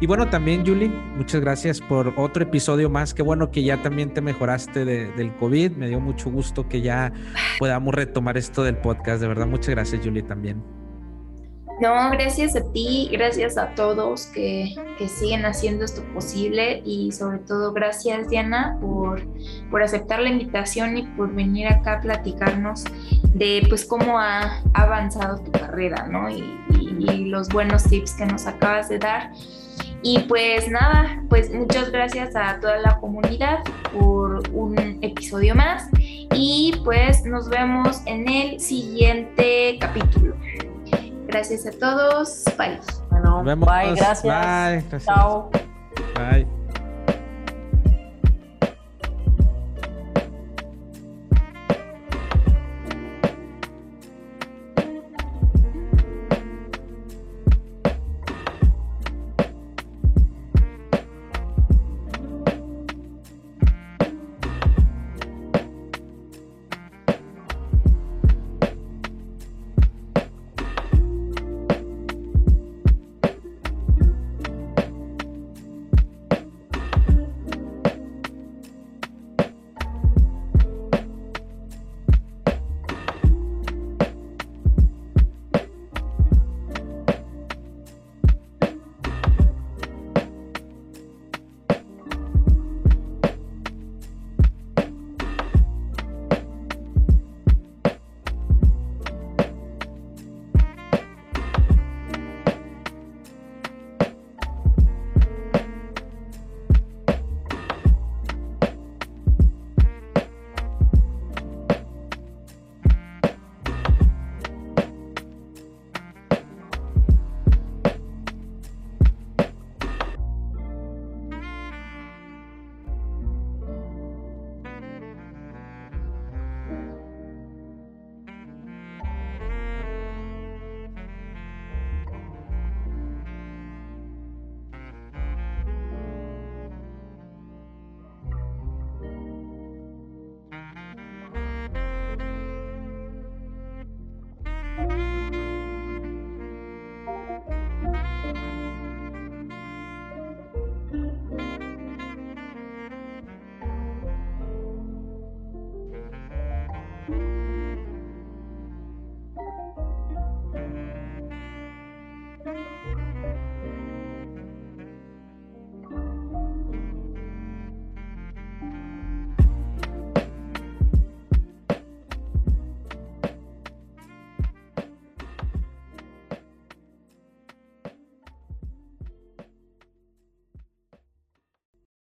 Y bueno, también, Julie, muchas gracias por otro episodio más. Qué bueno que ya también te mejoraste del COVID. Me dio mucho gusto que ya podamos retomar esto del podcast. De verdad, muchas gracias, Julie, también. No, gracias a ti, gracias a todos que, que, siguen haciendo esto posible y sobre todo gracias Diana por, por aceptar la invitación y por venir acá a platicarnos de pues cómo ha avanzado tu carrera, ¿no? Y, y los buenos tips que nos acabas de dar. Y pues nada, pues muchas gracias a toda la comunidad por un episodio más y pues nos vemos en el siguiente capítulo. Gracias a todos. Bye. Bueno, bye, gracias. Bye, gracias. Chao. Bye.